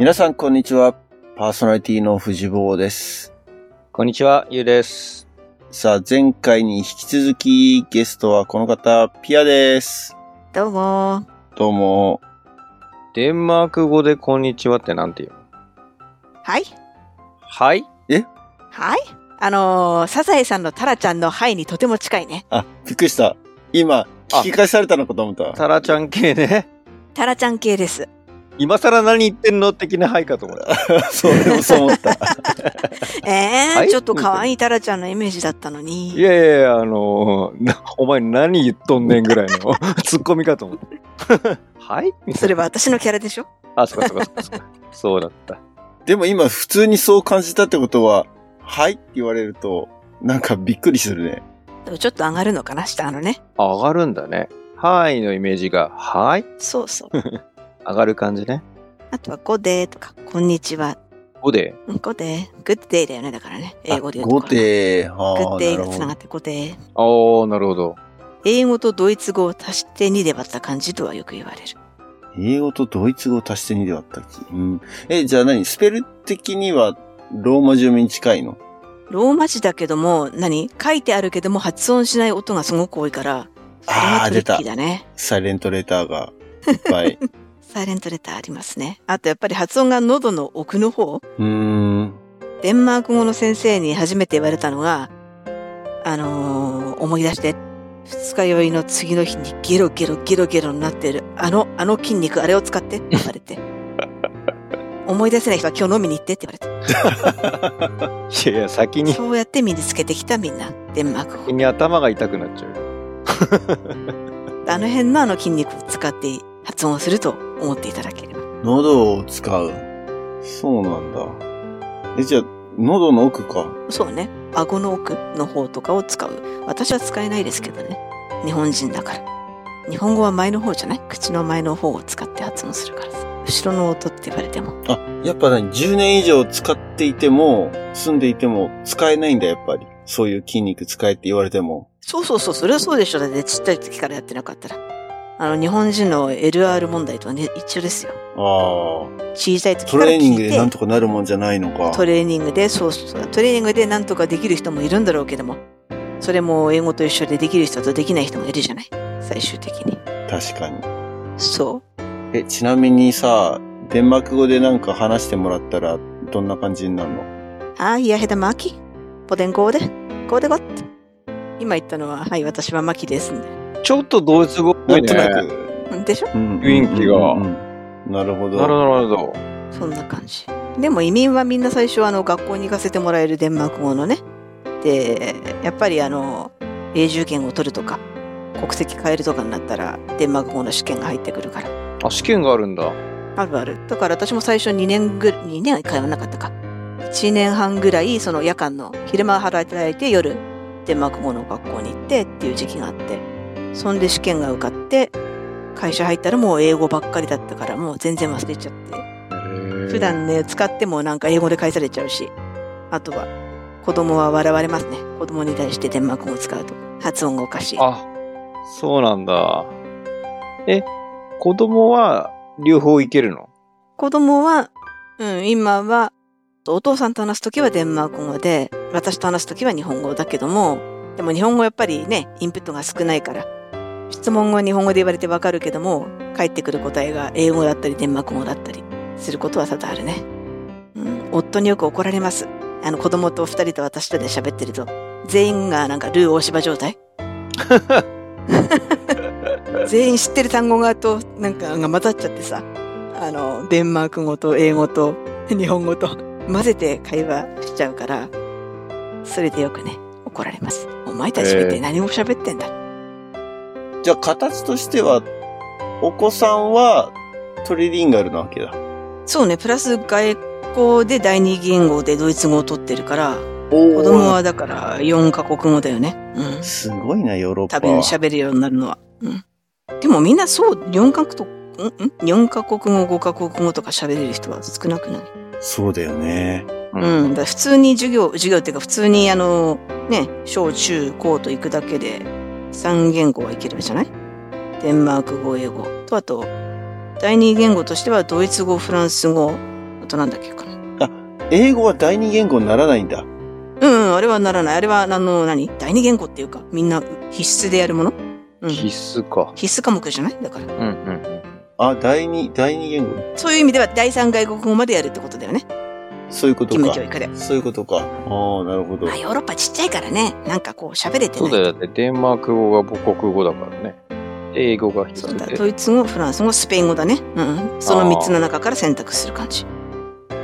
皆さん、こんにちは。パーソナリティの藤坊です。こんにちは、ゆうです。さあ、前回に引き続き、ゲストはこの方、ピアです。どうも。どうも。デンマーク語でこんにちはってなんて言うの？はいはい？はい？あのー、サザエさんのタラちゃんのはいにとても近いね。あ、びっくりした。今、聞き返されたのかと思った。タラちゃん系ね。タラちゃん系です。今更何言ってんの的なはいかと思った。そう、でもそう思った。えー、はい？ちょっと可愛いタラちゃんのイメージだったのに。いやいやいや、あのーなお前何言っとんねんぐらいの ツッコミかと思った。はい？みたいそれは私のキャラでしょ？な。あ、そうかそうかそうかそうか。そうだった。でも今、普通にそう感じたってことは、はい？って言われると、なんかびっくりするね。でもちょっと上がるのかな下のね。あ上がるんだね。はいのイメージが、はい？そうそう。上がる感じね。あとは、ゴデーとか、こんにちは。おで、うんゴデー。グッデーだよね、だからね。英語で言うと5ころ。で、グはあ、ッデーがつなが。ってゴデー。あー、なるほど。英語とドイツ語を足して2で割った感じとはよく言われる。英語とドイツ語を足して2で割った気。うん。え、じゃあ何？スペル的には、ローマ字読みに近いの？ローマ字だけども、何？書いてあるけども発音しない音がすごく多いから、あーがトリッキーだね。サイレントレターがいっぱい。サイレントレターありますね。あとやっぱり発音が喉の奥の方。うーん。デンマーク語の先生に初めて言われたのが、あのー思い出して、二日酔いの次の日にゲロゲロゲロゲロになってる、あの、あの筋肉、あれを使ってって言われて。思い出せない人は今日飲みに行ってって言われいやいや、先にて。、そうやって身につけてきたみんな、デンマーク語先。に頭が痛くなっちゃうよ。あの辺のあの筋肉を使って発音すると思っていただければ。喉を使う。そうなんだ。え、じゃあ、喉の奥か。そうね。顎の奥の方とかを使う。私は使えないですけどね。日本人だから。日本語は前の方じゃない？口の前の方を使って発音するからさ。後ろの音って言われても。あ、やっぱ何 ?10 年以上使っていても、住んでいても使えないんだ、やっぱり。そういう筋肉使えって言われても。そうそうそう、それはそうでしょ。だってちっちゃい時からやってなかったら。あの、日本人の LR 問題とはね、一緒ですよ。ああ。小さい時トから聞いて。レーニングでなんとかなるもんじゃないのか。トレーニングで、そうそう、トレーニングでなんとかできる人もいるんだろうけども、それも英語と一緒でできる人とできない人もいるじゃない？最終的に。確かに。そう。え、ちなみにさ、デンマーク語でなんか話してもらったら、どんな感じになるの？あ、いやへだマキ。ポテンゴーデ。ゴーデゴット。今言ったのは、はい、私はマキですんで。ちょっとドイツ語っぽね。ないんとなく。うんでしょ？うん雰囲気がなるほど。なるほど、なるほど。そんな感じ。でも移民はみんな最初あの学校に行かせてもらえるデンマーク語のね。で、やっぱりあの、永住権を取るとか、国籍変えるとかになったら、デンマーク語の試験が入ってくるから。あ、試験があるんだ。あるある。だから私も最初2年ぐ、2年は通わなかったか。1年半ぐらい、その夜間の、昼間働いて夜、デンマーク語の学校に行ってっていう時期があって、そんで試験が受かって、会社入ったらもう英語ばっかりだったからもう全然忘れちゃって。普段ね、使ってもなんか英語で返されちゃうし、あとは、子供は笑われますね。子供に対してデンマーク語を使うと。発音がおかしい。あ、そうなんだ。え、子供は両方いけるの？子供は、うん、今は、お父さんと話すときはデンマーク語で、私と話すときは日本語だけども、でも日本語やっぱりね、インプットが少ないから、質問は日本語で言われてわかるけども、返ってくる答えが英語だったりデンマーク語だったりすることは多々あるね。うん、夫によく怒られます。あの子供と二人と私とで喋ってると、全員がなんかルー大芝状態 全員知ってる単語がと、なんかが混ざっちゃってさ、あの、デンマーク語と英語と日本語と混ぜて会話しちゃうから、それでよくね、怒られます。お前たち見て何も喋ってんだ。じゃあ、形としては、お子さんはトリリンガルなわけだ。そうね、プラス外交で第二言語でドイツ語を取ってるから、お子供はだから4カ国語だよね。うん。すごいな、ヨーロッパ多分は。喋るようになるのは。うん。でもみんなそう、4カ国と、んん ?4 カ国語、5カ国語とか喋れる人は少なくない？そうだよね。うん。だから普通に授業、授業っていうか普通にあの、ね、小中高と行くだけで3言語はいけるじゃない？デンマーク語、英語と、あと、第二言語としてはドイツ語、フランス語、となんだっけかな。英語は第二言語にならないんだ。うん、うん、あれはならない。あれは、あの、何？第二言語っていうか、みんな必須でやるもの？うん。必須か。必須科目じゃない？だから。うんうんうん。あ、第二、第二言語。そういう意味では第三外国語までやるってことだよね。そういうことか義務教。育で。そういうことか。ああ、なるほどまあ、。ヨーロッパちっちゃいからね、なんかこう喋れてないと。そうだよ。だってデンマーク語が母国語だからね。英語が必そうだ。ドイツ語、フランス語、スペイン語だね。うん。その三つの中から選択する感じ。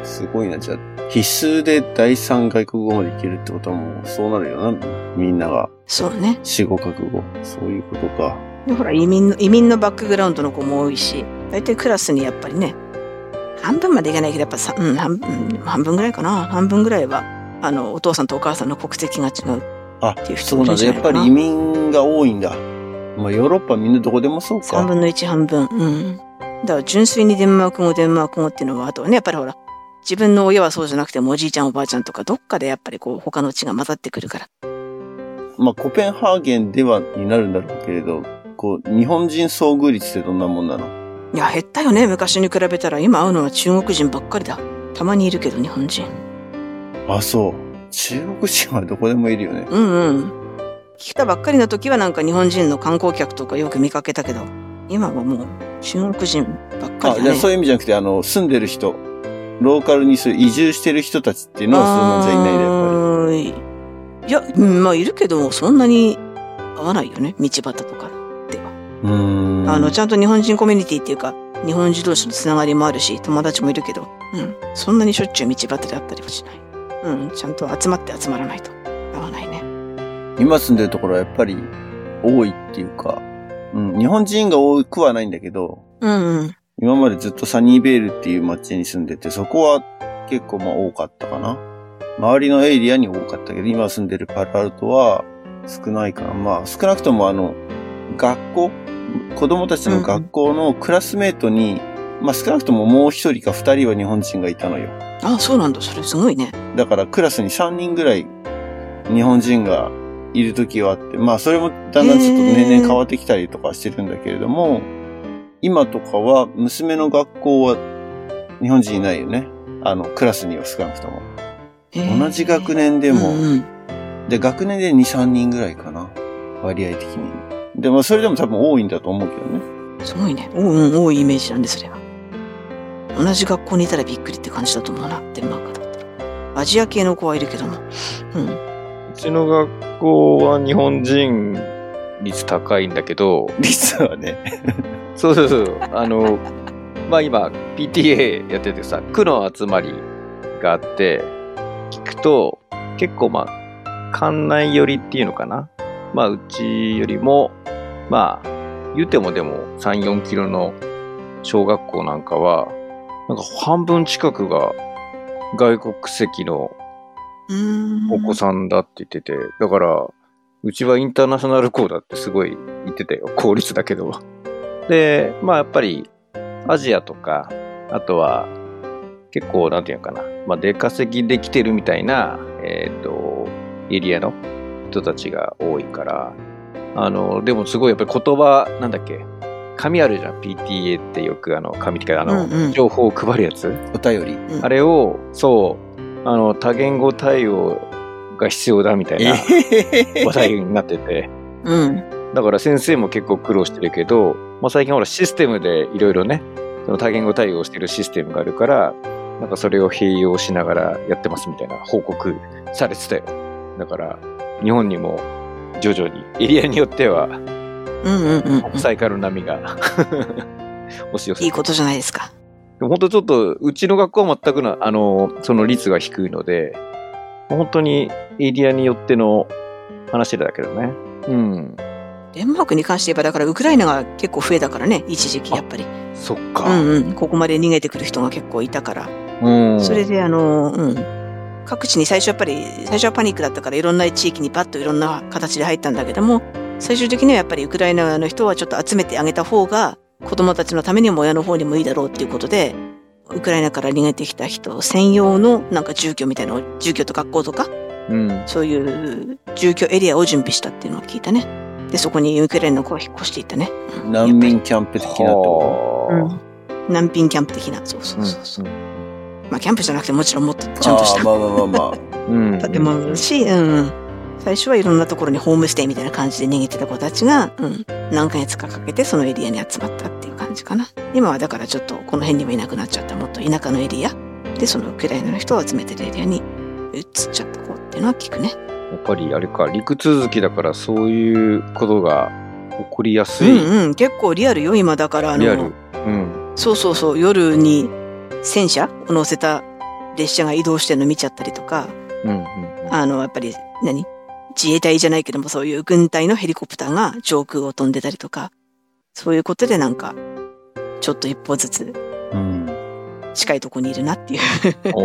すごいな。じゃあ、必須で第三外国語までいけるってことはもう、そうなるよな。みんながそうね。四五カ国語。そういうことか。でほら、移民の、移民のバックグラウンドの子も多いし、大体クラスにやっぱりね、半分までいかないけど、やっぱさ、うん、半分、うん半分ぐらいかな。半分ぐらいは、あの、お父さんとお母さんの国籍が違う。あっていう、人そうなんだ。いるんじゃないかなやっぱり移民が多いんだ。まあ、ヨーロッパみんなどこでもそうか。三分の一半分。うん。だから純粋にデンマーク語、デンマーク語っていうのは、あとはね、やっぱりほら、自分の親はそうじゃなくてもおじいちゃんおばあちゃんとかどっかでやっぱりこう他の血が混ざってくるから。まあ、コペンハーゲンではになるんだろうけれど、こう、日本人遭遇率ってどんなもんなの？いや、減ったよね。昔に比べたら今会うのは中国人ばっかりだ。たまにいるけど日本人。あ、そう。中国人はどこでもいるよね。うんうん。来たばっかりの時はなんか日本人の観光客とかよく見かけたけど、今はもう中国人ばっかあ、りだね。じゃあそういう意味じゃなくて、あの、住んでる人、ローカルにそう移住してる人たちっていうのはそんなんじゃいないで、やっぱり。いや、うんまあいるけど、そんなに合わないよね。道端とか。あの、ちゃんと日本人コミュニティっていうか、日本人同士のつながりもあるし、友達もいるけど、うん。そんなにしょっちゅう道端であったりはしない。うん。ちゃんと集まって集まらないと合わないね。今住んでるところはやっぱり多いっていうか、うん、日本人が多くはないんだけど、うんうん。今までずっとサニーベールっていう街に住んでて、そこは結構まあ多かったかな。周りのエリアに多かったけど、今住んでるパルアルトは少ないかな。まあ少なくともあの、学校子供たちの学校のクラスメートに、まあ少なくとももう一人か二人は日本人がいたのよ。あ、そうなんだ。それすごいね。だからクラスに3人ぐらい日本人がいる時はあって、まあそれもだんだんちょっと年々変わってきたりとかしてるんだけれども、今とかは娘の学校は日本人いないよね。あの、クラスには少なくとも。同じ学年でも、うんうんで、学年で2、3人ぐらいかな。割合的に。でもそれでも多分多いんだと思うけどね。すごいね。おうん、多いイメージなんで、それは。同じ学校にいたらびっくりって感じだと思うな。デンマークだったら。アジア系の子はいるけども。うん。うちの学校は日本人率高いんだけど、率はね。そうそうそう。あの、まあ今、PTA やっててさ、区の集まりがあって、聞くと、結構まあ、館内寄りっていうのかな。まあ、うちよりも、まあ、言うてもでも3、4キロの小学校なんかは、なんか半分近くが外国籍の。お子さんだって言ってて、だから、うちはインターナショナル校だってすごい言ってたよ。公立だけど。で、まあやっぱり、アジアとか、あとは、結構、なんていうのかな、まあ出稼ぎできてるみたいな、えっ、と、エリアの人たちが多いから、あの、でもすごいやっぱり言葉、なんだっけ、紙あるじゃん。PTA ってよくあの、紙ってか、あの、うんうん情報を配るやつ。お便り。うんあれを、そう、あの、多言語対応が必要だみたいな話題になってて、うん。だから先生も結構苦労してるけど、まあ、最近ほらシステムでいろいろね、その多言語対応してるシステムがあるから、なんかそれを併用しながらやってますみたいな報告されてたよ。だから、日本にも徐々に、エリアによってはうんうんうんうん。国際化の波が 押し寄せていいことじゃないですか。本当ちょっと、うちの学校は全くな、あの、その率が低いので、本当にエリアによっての話だけどね。うん。デンマークに関して言えば、だからウクライナが結構増えたからね、一時期やっぱり。そっうか。んうん。ここまで逃げてくる人が結構いたから。うん。それで、あの、うん。各地に最初やっぱり、最初はパニックだったからいろんな地域にパッといろんな形で入ったんだけども、最終的にはやっぱりウクライナの人はちょっと集めてあげた方が、子供たちのためにも親の方にもいいだろうっていうことで、ウクライナから逃げてきた人専用のなんか住居みたいな住居と学校とか、うん。そういう住居エリアを準備したっていうのを聞いたね。で、そこにウクライナの子が引っ越していったね。うん難民キャンプ的なってこはあうん難民キャンプ的な。そうそうそうそう。まあ、キャンプじゃなくてもちろんもっとちゃんとしたまあまあまあまあ。うん。建物だし、うん。最初はいろんなところにホームステイみたいな感じで逃げてた子たちが、うん。何ヶ月かかけてそのエリアに集まったっていう感じかな。今はだからちょっとこの辺にもいなくなっちゃった。もっと田舎のエリア。で、そのウクライナの人を集めてるエリアに移っちゃった子っていうのは聞くね。やっぱりあれか、陸続きだからそういうことが起こりやすうい。んうん。結構リアルよ、今だからあリアルの、。うん。そうそうそう、夜に戦車を乗せた列車が移動してるの見ちゃったりとか、うん。うん。あの、やっぱり何、自衛隊じゃないけども、そういう軍隊のヘリコプターが上空を飛んでたりとか、そういうことでなんか、ちょっと一歩ずつうん。近いとこにいるなっていう。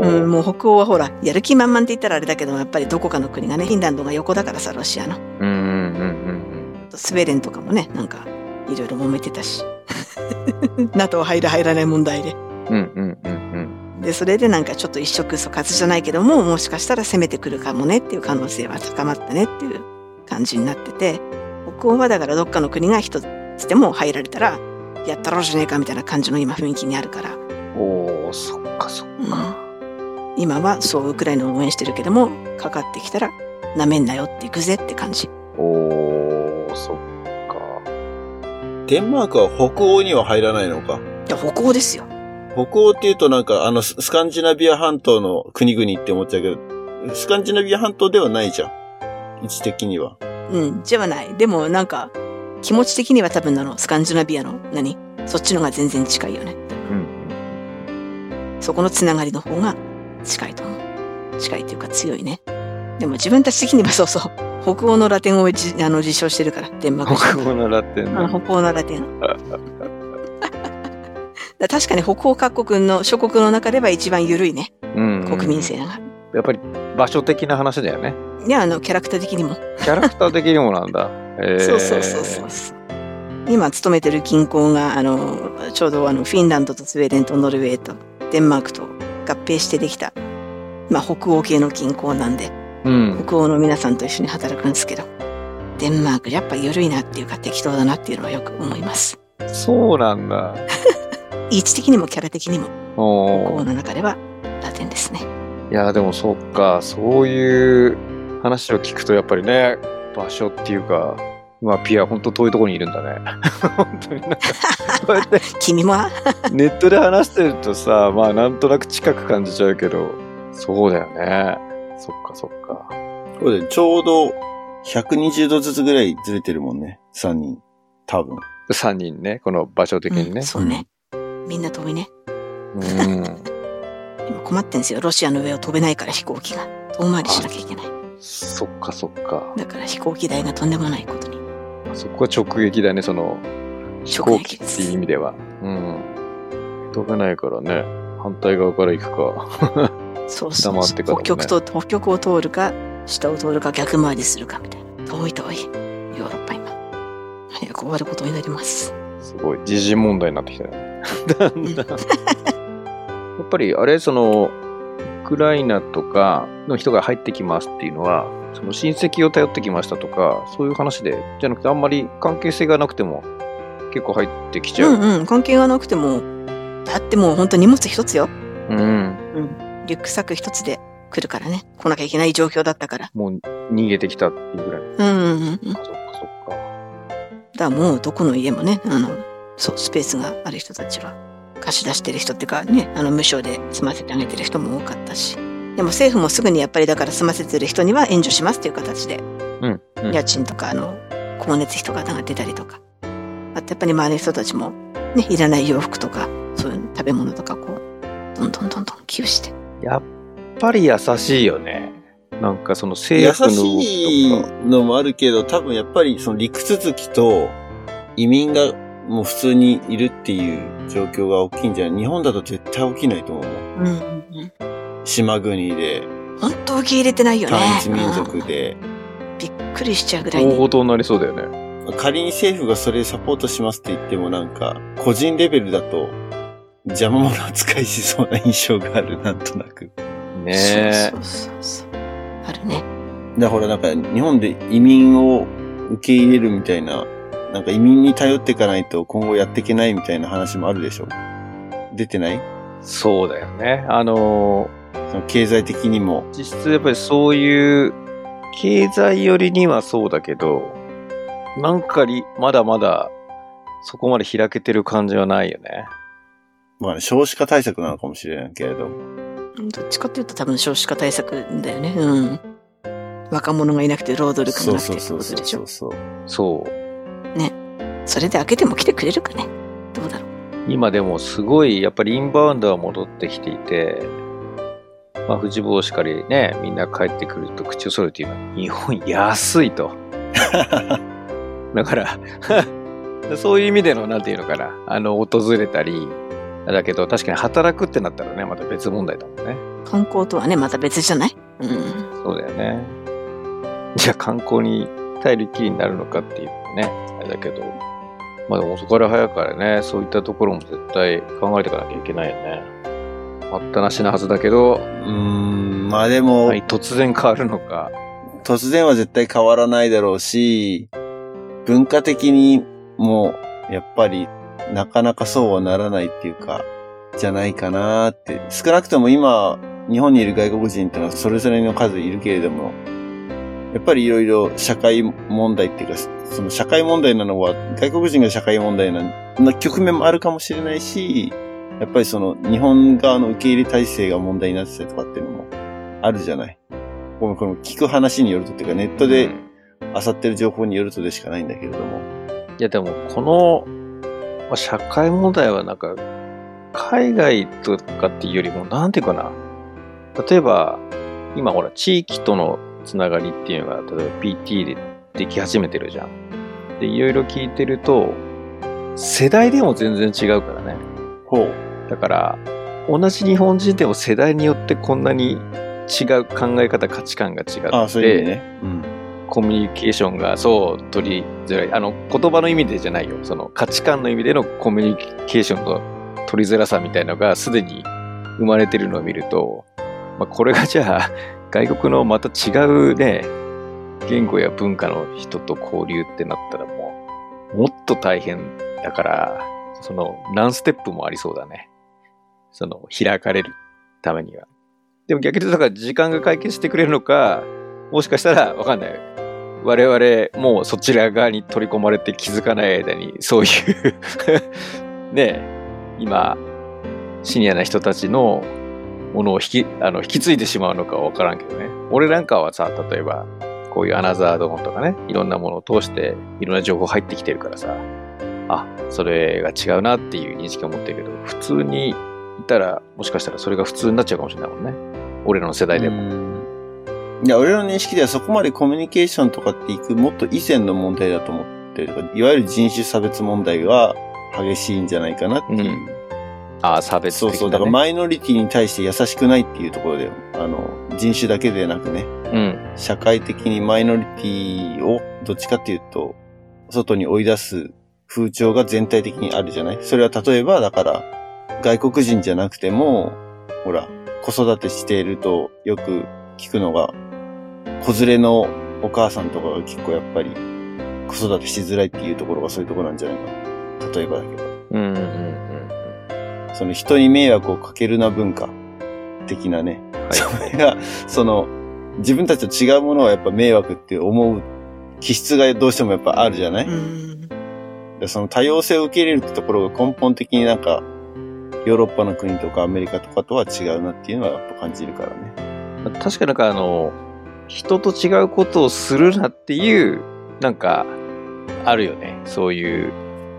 うん、もう北欧はほら、やる気満々って言ったらあれだけども、やっぱりどこかの国がね、フィンランドが横だからさ、ロシアの。うんうんうんうんスウェーデンとかもね、なんか、いろいろ揉めてたし。NATO 入る入らない問題で。うん。うんうんうんで、それでなんかちょっと一触即発じゃないけども、もしかしたら攻めてくるかもねっていう可能性は高まったねっていう感じになってて、北欧はだからどっかの国が一つでも入られたら、やったろうじゃねえかみたいな感じの今雰囲気にあるから、うん。おー、そっかそっうんか。今はそうウクライナを応援してるけども、かかってきたら、なめんなよっていくぜって感じ。お。デンマークは北欧には入らないのか。いや、北欧ですよ。北欧って言うとなんか、あの、ススカンジナビア半島の国々って思っちゃうけど、スカンジナビア半島ではないじゃん。位置的には。うん、じゃない。でもなんか、気持ち的には多分あの、スカンジナビアの、何？そっちのが全然近いよね。うん。そこのつながりの方が近いと思う。近いっていうか強いね。でも自分たち的にはそうそう。北欧のラテンをじあの実証してるから、デンマーク人北欧のラテン北欧のラテン。だ確かに北欧各国の諸国の中では一番緩いね。うんうん国民性が。やっぱり場所的な話だよね。いや、あの、キャラクター的にも。キャラクター的にもなんだ。えー、そうそうそうそうそう。今勤めてる銀行が、あの、ちょうどあの、フィンランドとスウェーデンとノルウェーとデンマークと合併してできた、まあ、北欧系の銀行なんで、うん。北欧の皆さんと一緒に働くんですけど、デンマークやっぱ緩いなっていうか適当だなっていうのはよく思います。そうなんだ。位置的にもキャラ的にも、北欧の中ではラテンですね。いや、でもそっか、そういう話を聞くとやっぱりね、場所っていうか、まあ、ピア本当遠いところにいるんだね。本当になんか、こうやって 君も、ネットで話してるとさ、まあなんとなく近く感じちゃうけど、そうだよね。そっかそっか。これでちょうど120度ずつぐらいずれてるもんね。3人。多分。3人ね、この場所的にねうん。そうね。みんな遠いね。うん。今困ってんですよ。ロシアの上を飛べないから飛行機が。遠回りしなきゃいけない。そっかそっか。だから飛行機代がとんでもないことに。そこは直撃だね、その、飛行機っていう意味では。うん。飛べないからね、反対側から行くか。そうそうそう、ね北極と、北極を通るか、下を通るか逆回りするかみたいな。遠い遠い。ヨーロッパ今。早く終わることになります。すごい、時事問題になってきたよね。だんだん。やっぱり、あれ、その、ウクライナとかの人が入ってきますっていうのは、その親戚を頼ってきましたとか、そういう話で、じゃなくて、あんまり関係性がなくても、結構入ってきちゃう。うんうん、関係がなくても、だってもう本当荷物一つよ。うん。リュックサック一つで来るからね。来なきゃいけない状況だったから。もう逃げてきたっていうぐらい。うんうんうんそっかそっか。らもうどこの家もね、あの、そう、スペースがある人たちは、貸し出してる人っていうかね、あの、無償で済ませてあげてる人も多かったし。でも政府もすぐにやっぱりだから済ませてる人には援助しますっていう形で、うん。うん家賃とかあの、光熱費とかが出たりとか。あとやっぱり周りの人たちも、ね、いらない洋服とか、そういう食べ物とかこう、どんどんどんどん寄付して。やっぱり優しいよね。なんかその優政府の動しいきとか。のもあるけど、多分やっぱりその陸続きと移民がもう普通にいるっていう状況が大きいんじゃない？日本だと絶対起きないと思う。うんうんうん。島国で、本当受け入れてないよね。単一民族で。うんびっくりしちゃうぐらい大ね。事になりそうだよね。仮に政府がそれサポートしますって言ってもなんか、個人レベルだと邪魔者扱いしそうな印象がある、なんとなく。ねえそう。そうそう。あるね。だからなんか日本で移民を受け入れるみたいな、なんか移民に頼っていかないと今後やっていけないみたいな話もあるでしょ出てない？そうだよね。あのその経済的にも。実質やっぱりそういう経済寄りにはそうだけど、なんかりまだまだそこまで開けてる感じはないよね。まあね、少子化対策なのかもしれないけれど。どっちかっていうと多分少子化対策だよね。うん。若者がいなくて労働力がなくてってことでしょそうそうそう。そう。そう。それで開けても来てくれるかねどうだろう。今でもすごいやっぱりインバウンドは戻ってきていて、まあ、富士坊しかりね、みんな帰ってくると口を揃えて言うのは、日本安いと。だから、そういう意味での、なんていうのかな、あの、訪れたり、だけど確かに働くってなったらね、また別問題だもんね。観光とはね、また別じゃない？うん。そうだよね。じゃあ観光に頼りきりになるのかっていうね、あれだけど、まあでも遅かれ早かれね、そういったところも絶対考えていかなきゃいけないよね。待ったなしなはずだけど、うーん、まあでも、はい、突然変わるのか。突然は絶対変わらないだろうし、文化的にも、やっぱり、なかなかそうはならないっていうか、じゃないかなって。少なくとも今、日本にいる外国人ってのはそれぞれの数いるけれども、やっぱりいろいろ社会問題っていうか、その社会問題なのは、外国人が社会問題なな局面もあるかもしれないし、やっぱりその日本側の受け入れ体制が問題になってたりとかっていうのもあるじゃない。このこの聞く話によるとっていうか、ネットでうん漁ってる情報によるとでしかないんだけれども。いやでもこの、まあ、社会問題はなんか海外とかっていうよりもなんていうかな例えば今ほら地域とのつながりっていうのが例えば PT ででき始めてるじゃん。でいろいろ聞いてると世代でも全然違うからね。ほう。だから同じ日本人でも世代によってこんなに違う考え方価値観が違ってああ、そういう意味ね。うん。コミュニケーションがそう取りづらい。あの、言葉の意味でじゃないよ。その価値観の意味でのコミュニケーションの取りづらさみたいのがすでに生まれてるのを見ると、まあ、これがじゃあ外国のまた違うね、言語や文化の人と交流ってなったらもう、もっと大変だから、その何ステップもありそうだね。その開かれるためには。でも逆にだから時間が解決してくれるのか、もしかしたらわかんない。我々もうそちら側に取り込まれて気づかない間にそういう ね今シニアな人たちのものを引きあの引き継いでしまうのかは分からんけどね。俺なんかはさ例えばこういうアナザードーンとかねいろんなものを通していろんな情報入ってきてるからさあそれが違うなっていう認識を持ってるけど普通にいたらもしかしたらそれが普通になっちゃうかもしれないもんね。俺らの世代でも。うんいや、俺の認識ではそこまでコミュニケーションとかっていくもっと以前の問題だと思ってるとか、いわゆる人種差別問題が激しいんじゃないかなっていう。うんああ差別ね、そうそう。だからマイノリティに対して優しくないっていうところで、あの、人種だけでなくね、うん社会的にマイノリティをどっちかっていうと、外に追い出す風潮が全体的にあるじゃない？それは例えば、だから、外国人じゃなくても、ほら、子育てしているとよく聞くのが、子連れのお母さんとかが結構やっぱり子育てしづらいっていうところがそういうところなんじゃないかな。例えばだけど。うんうんうんその人に迷惑をかけるな文化的なね。はいそれが、その、自分たちと違うものはやっぱ迷惑って思う気質がどうしてもやっぱあるじゃない、うん。でその多様性を受け入れるってところが根本的になんか、ヨーロッパの国とかアメリカとかとは違うなっていうのはやっぱ感じるからね。うん確かなんかあの人と違うことをするなっていうなんかあるよね。そういう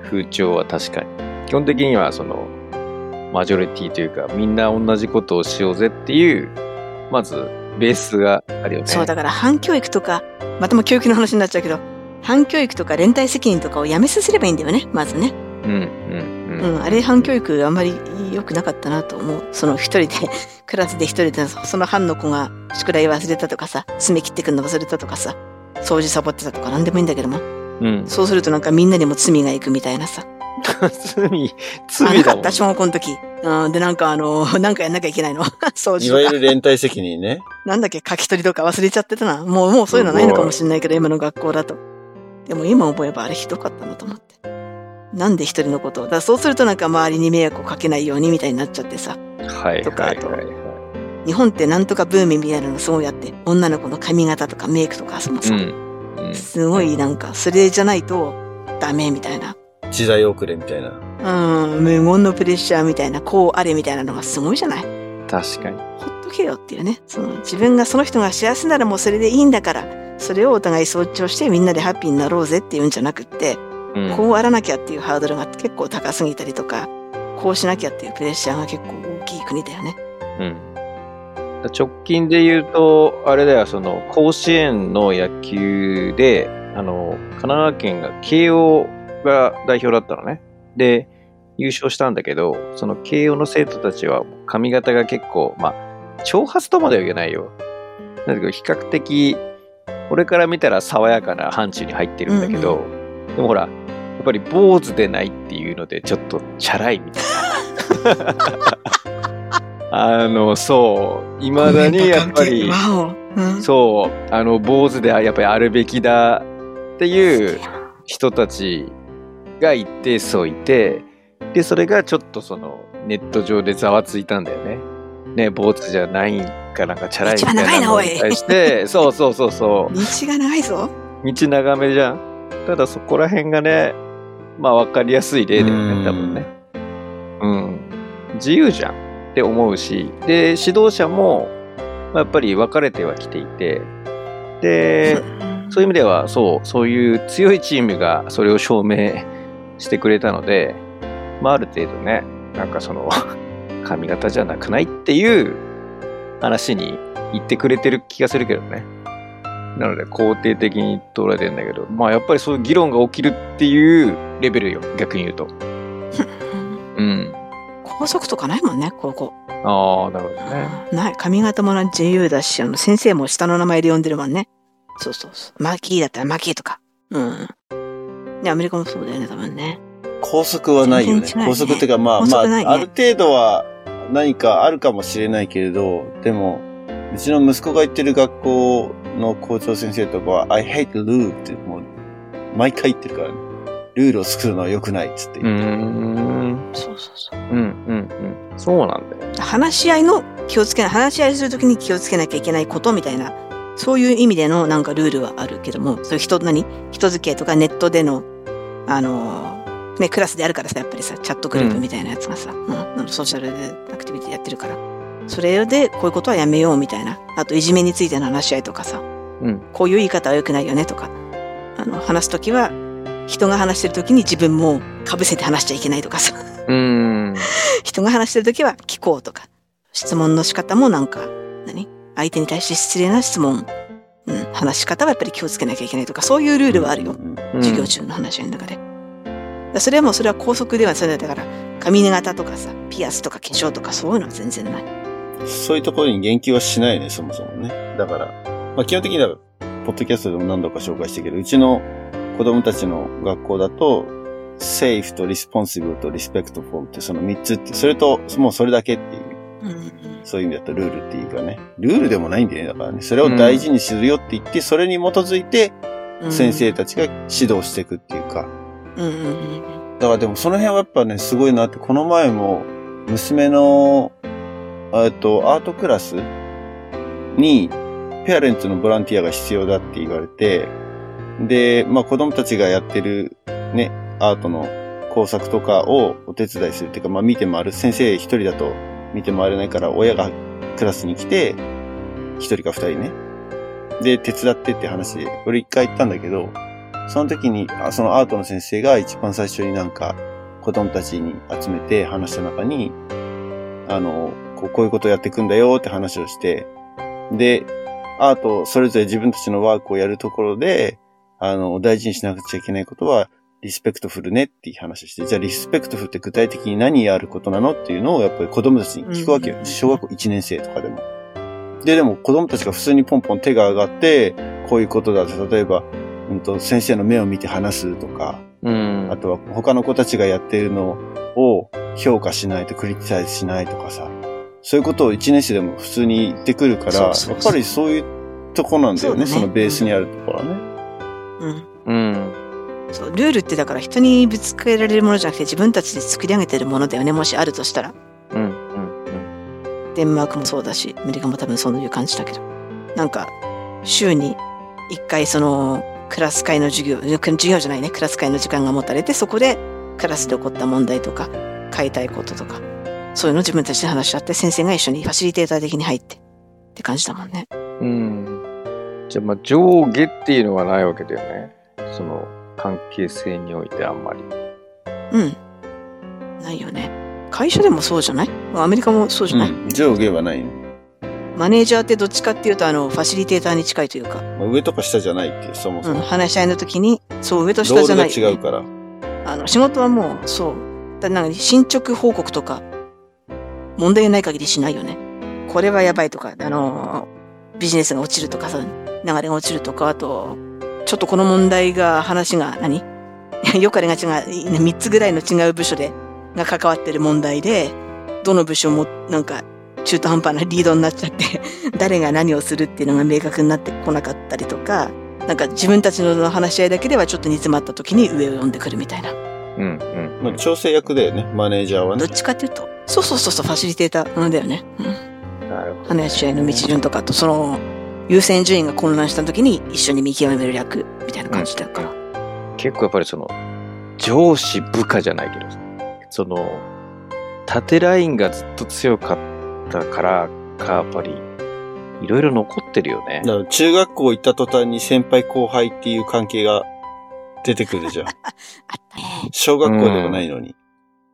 風潮は確かに。基本的にはそのマジョリティというかみんな同じことをしようぜっていうまずベースがあるよね。そう、だから反教育とか、またも教育の話になっちゃうけど、反教育とか連帯責任とかをやめさせればいいんだよね、まずね。うんうんうんうん、あれ反教育あんまり良くなかったなと思う。その一人で、クラスで一人で、その班の子が宿題忘れたとかさ、爪切ってくんの忘れたとかさ、掃除サボってたとかなんでもいいんだけども。うんそうするとなんかみんなにも罪がいくみたいなさ。罪あ、罪なかった、小学校の時。うん、で、なんかあの、なんかやんなきゃいけないの。掃いわゆ。る連帯責任ね。なんだっけ、書き取りとか忘れちゃってたな。もう、もうそういうのないのかもしれないけど、今の学校だと。でも今思えばあれひどかったなと思って。なんで一人のことを？だそうするとなんか周りに迷惑をかけないようにみたいになっちゃってさ。はいとかあとはいはいはい。日本ってなんとかブームみたいなのすごいあって、女の子の髪型とかメイクとかそのさ、うん。うんすごいなんか、それじゃないとダメみたいな。時代遅れみたいな。うん、無言のプレッシャーみたいな、こうあれみたいなのがすごいじゃない？確かに。ほっとけよっていうね。その自分がその人が幸せならもうそれでいいんだから、それをお互い尊重してみんなでハッピーになろうぜっていうんじゃなくって、うんこうあらなきゃっていうハードルが結構高すぎたりとか、こうしなきゃっていうプレッシャーが結構大きい国だよね。うん。直近で言うと、あれだよ、その、甲子園の野球で、あの、神奈川県が慶応が代表だったのね。で、優勝したんだけど、その慶応の生徒たちは髪型が結構、まあ、長髪とまでは言えないよ。なんだけど、比較的、俺から見たら爽やかな範疇に入ってるんだけど、でもほら、やっぱり坊主でないっていうので、ちょっとチャラいみたいな。あの、そう、いまだにやっぱり、そう、あの、坊主でやっぱりあるべきだっていう人たちが一定数いて、で、それがちょっとその、ネット上でざわついたんだよね。ね、坊主じゃないかなんかチャラいみたいなのに対して、そうそうそうそう。道が長いぞ。道長めじゃん。ただそこら辺がね、まあ分かりやすい例だようんね、多分ね。うん。自由じゃんって思うし、で、指導者も、まあやっぱり分かれてはきていて、で、そういう意味では、そう、そういう強いチームがそれを証明してくれたので、まあある程度ね、なんかその、髪型じゃなくないっていう話に言ってくれてる気がするけどね。なので肯定的に捉えてんだけど、まあやっぱりそういう議論が起きるっていうレベルよ、逆に言うと。うん。校則とかないもんね、高校。ああ、なるほどね。ない。髪型も自由だし、あの、先生も下の名前で呼んでるもんね。そうそうそう。マキーだったらマキーとか。うん。ね、アメリカもそうだよね、多分ね。拘束はないよね。ね拘束っていうか、まあ、拘まあ、ある程度は何かあるかもしれないけれど、でも、うちの息子が行ってる学校の校長先生とかは、I hate rule ってもう、毎回言ってるからね。ルールを作るのは良くないっつってうーん。そうそうそう。うん、うん、うん。そうなんだよ。話し合いの気をつけない、話し合いするときに気をつけなきゃいけないことみたいな、そういう意味でのなんかルールはあるけども、そういう人、何？人付き合いとかネットでの、あのー、ね、クラスであるからさ、やっぱりさ、チャットグループみたいなやつがさ、うん、あのソーシャルアクティビティやってるから。それで、こういうことはやめようみたいな。あと、いじめについての話し合いとかさ、うん。こういう言い方は良くないよねとか、あの、話すときは、人が話してるときに自分も被せて話しちゃいけないとかさ。うーん。人が話してるときは聞こうとか、質問の仕方もなんか、何？相手に対して失礼な質問、うん、話し方はやっぱり気をつけなきゃいけないとか、そういうルールはあるよ。うん授業中の話の中で。それはもうそれは校則ではそれだから、髪型とかさ、ピアスとか化粧とかそういうのは全然ない。そういうところに言及はしないよね、そもそもね。だから、まあ基本的には、ポッドキャストでも何度か紹介したけど、うちの子供たちの学校だと、safe と responsible と respectful ってその3つって、それと、もうそれだけっていう、うんそういう意味だとルールっていうかね。ルールでもないんだよね、だからね。それを大事にするよって言って、それに基づいて、うん、先生たちが指導していくっていうか。だからでもその辺はやっぱね、すごいなって、この前も、娘の、えっと、アートクラスに、ペアレンツのボランティアが必要だって言われて、で、まあ子供たちがやってるね、アートの工作とかをお手伝いするっていうか、まあ見て回る。先生一人だと見て回れないから、親がクラスに来て、一人か二人ね。で、手伝ってって話で、俺一回行ったんだけど、その時に、そのアートの先生が一番最初になんか子供たちに集めて話した中に、あの、こうこういうことをやっていくんだよって話をして、で、アート、それぞれ自分たちのワークをやるところで、あの、大事にしなくちゃいけないことは、 respectfulねっていう話をして、じゃあ respectfulって具体的に何やることなのっていうのをやっぱり子供たちに聞くわけよう。ん小学校1年生とかでも。で、でも子供たちが普通にポンポン手が上がって、こういうことだと、例えば、うんと、先生の目を見て話すとか、うん。あとは他の子たちがやっているのを評価しないとクリティサイズしないとかさ、そういうことを1年生でも普通に言ってくるから、やっぱりそういうとこなんだよね、そのベースにあるところはね。うんうん。そう、ルールってだから人にぶつけられるものじゃなくて自分たちで作り上げてるものだよね。もしあるとしたら。うん、うん、デンマークもそうだし、アメリカも多分そういう感じだけど。なんか、週に一回その、クラス会の授業、授業じゃないね、クラス会の時間が持たれて、そこでクラスで起こった問題とか、変えたいこととか、そういうのを自分たちで話し合って、先生が一緒にファシリテーター的に入って、って感じだもんね。うん。うん。じゃあ、まあ、上下っていうのはないわけだよね。その、関係性においてあんまり。うん。ないよね。会社でもそうじゃない？アメリカもそうじゃない、うん、上下はないの。マネージャーってどっちかっていうと、あの、ファシリテーターに近いというか、まあ上とか下じゃないっていう、そもそうん、も。話し合いの時に、そう、上と下じゃない、違うから。あの、仕事はもう、そう。だなんか進捗報告とか、問題ない限りしないよね。これはやばいとか、あの、ビジネスが落ちるとかさ、流れが落ちるとか、あと、ちょっとこの問題が、話が何、よかれが違う、3つぐらいの違う部署で、が関わってる問題で、どの部署も、なんか、中途半端なリードになっちゃって、誰が何をするっていうのが明確になってこなかったりとか、なんか自分たちの話し合いだけではちょっと煮詰まった時に上を読んでくるみたいな。うん、うん。まあ、調整役だよね、マネージャーはねどっ。ちかっていうと、そうそうそうそう、ファシリテーターなんだよね。うん。なるほど。話し合いの道順とかと、その、優先順位が混乱した時に一緒に見極める役みたいな感じだから。結構やっぱりその、上司部下じゃないけど、その、縦ラインがずっと強かったからか、やっぱり、いろいろ残ってるよね。中学校行った途端に先輩後輩っていう関係が出てくるじゃん。あったね。小学校ではないのに。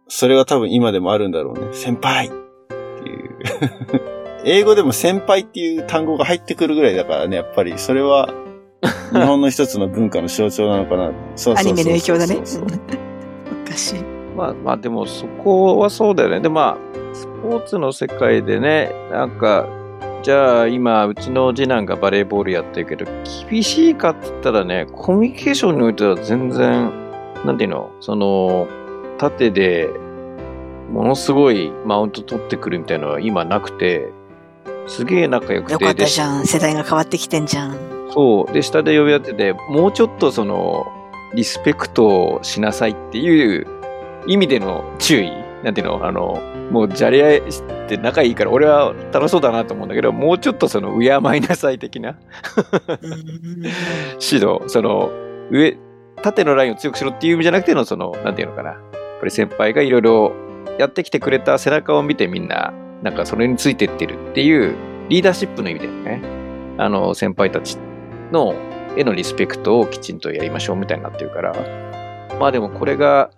それは多分今でもあるんだろうね。先輩っていう。英語でも先輩っていう単語が入ってくるぐらいだからね、やっぱり。それは、日本の一つの文化の象徴なのかな。そうそうそうそうアニメの影響だね。おかしい。まあまあでもそこはそうだよね。でまあ、スポーツの世界でね、なんか、じゃあ今、うちの次男がバレーボールやってるけど、厳しいかって言ったらね、コミュニケーションにおいては全然、なんていうの、その、縦で、ものすごいマウント取ってくるみたいなのは今なくて、すげえ仲良くて、よかったでじゃん。世代が変わってきてんじゃん。そう。で、下で呼び合ってて、もうちょっとその、リスペクトをしなさいっていう意味での注意。なんていうのあの、もうじゃれ合いして仲いいから俺は楽しそうだなと思うんだけど、もうちょっとその、敬いなさい的なうん 指導。その、上、縦のラインを強くしろっていう意味じゃなくての、その、なんていうのかな。やっぱり先輩がいろいろやってきてくれた背中を見てみんな、なんかそれについてってるっていうリーダーシップの意味だよね。あの、先輩たちのへのリスペクトをきちんとやりましょうみたいになってるから。まあでもこれが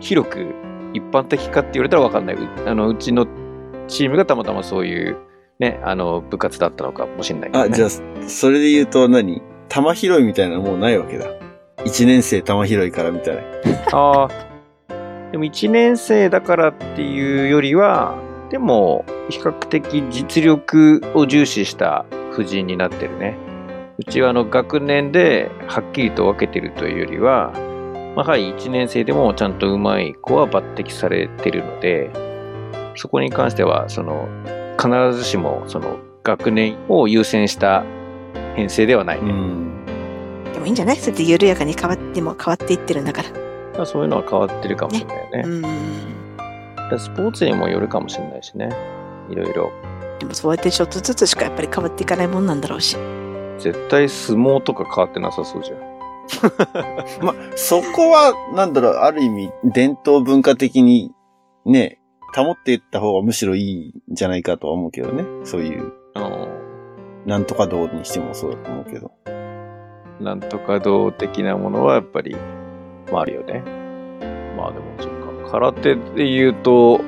広く一般的かって言われたらわかんない。うあの、うちのチームがたまたまそういうね、あの、部活だったのかもしれないけど、あ、ね。じゃあ、それで言うと何？玉拾いみたいなのもうないわけだ。一年生玉拾いからみたいな。ああ。でも1年生だからっていうよりは、でも比較的実力を重視した布陣になってるね。うちはあの学年ではっきりと分けてるというよりは、まあ、はい、1年生でもちゃんと上手い子は抜擢されてるので、そこに関しては、その、必ずしもその学年を優先した編成ではないね。うん。でもいいんじゃない？そうやって緩やかに変わっても変わっていってるんだから。まあそういうのは変わってるかもしれないよね。うん。スポーツにもよるかもしれないしね。いろいろ。でもそうやってちょっとずつしかやっぱり変わっていかないもんなんだろうし。絶対相撲とか変わってなさそうじゃん。まあ、そこは、なんだろう、ある意味、伝統文化的に、ね、保っていった方がむしろいいんじゃないかとは思うけどね。そういう、なんとか道にしてもそうだと思うけど。なんとか道的なものはやっぱり、まああるよね。まあでも。空手で言うと、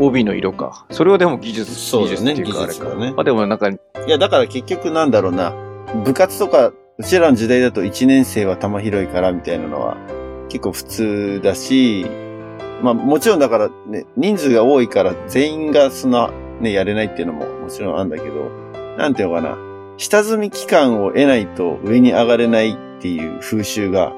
帯の色か。それはでも技術、そうだね技術っていうかあれか。ねあ、でもなんか、いや、だから結局なんだろうな。部活とか、うちらの時代だと1年生は玉拾いからみたいなのは結構普通だし、まあもちろんだからね、人数が多いから全員がそんなね、やれないっていうのももちろんあるんだけど、なんていうのかな。下積み期間を得ないと上に上がれないっていう風習が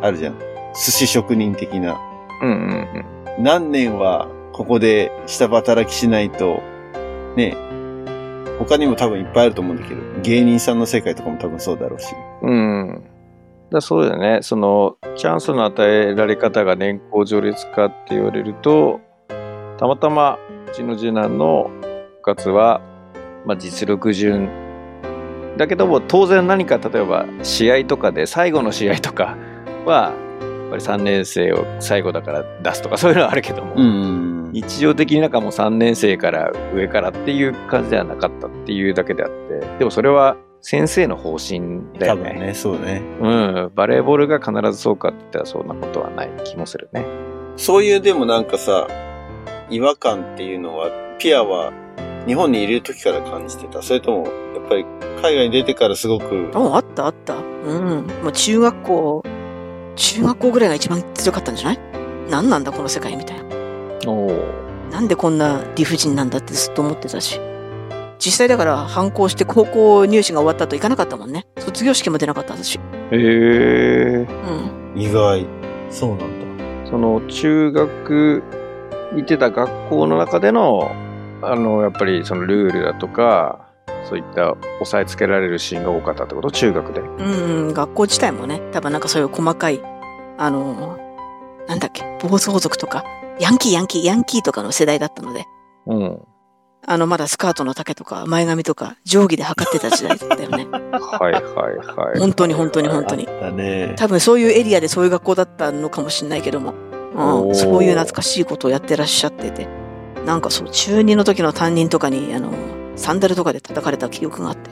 あるじゃん。寿司職人的な。うんうんうん。何年はここで下働きしないと、ね、他にも多分いっぱいあると思うんだけど、芸人さんの世界とかも多分そうだろうし。うん。だそうだよね。その、チャンスの与えられ方が年功序列かって言われると、たまたま、うちの次男の部活は、まあ実力順。だけども、当然何か、例えば、試合とかで、最後の試合とかは、ぱり3年生を最後だから出すとか、そういうのはあるけども、うん。日常的になんかもう3年生から上からっていう感じではなかったっていうだけであって、でもそれは先生の方針だよね。多分ね、そうね。うん、バレーボールが必ずそうかって言ったらそんなことはない気もするね。そういうでもなんかさ、違和感っていうのは、ピアは日本にいる時から感じてた。それとも、やっぱり海外に出てからすごく、おあったあった。うん。もう中学校、中学校ぐらいが一番強かったんじゃない？何なんだこの世界みたいな。おお。なんでこんな理不尽なんだってずっと思ってたし。実際だから反抗して高校入試が終わった後行かなかったもんね。卒業式も出なかったし。へえ。うん。意外。そうなんだ。その中学行ってた学校の中での、あの、やっぱりそのルールだとか、そういった押さえつけられるシーンが多かったってこと？中学で。うん、うん学校自体もね、多分なんかそういう細かい、あの、なんだっけ、暴走族とか、ヤンキーヤンキーヤンキーとかの世代だったので、うん。あの、まだスカートの丈とか前髪とか定規で測ってた時代だったよね。はいはいはい。本当に本当に本当に。あったね。多分そういうエリアでそういう学校だったのかもしれないけども、うん、そういう懐かしいことをやってらっしゃってて、なんかそう、中2の時の担任とかに、あの、サンダルとかで叩かれた記憶があって、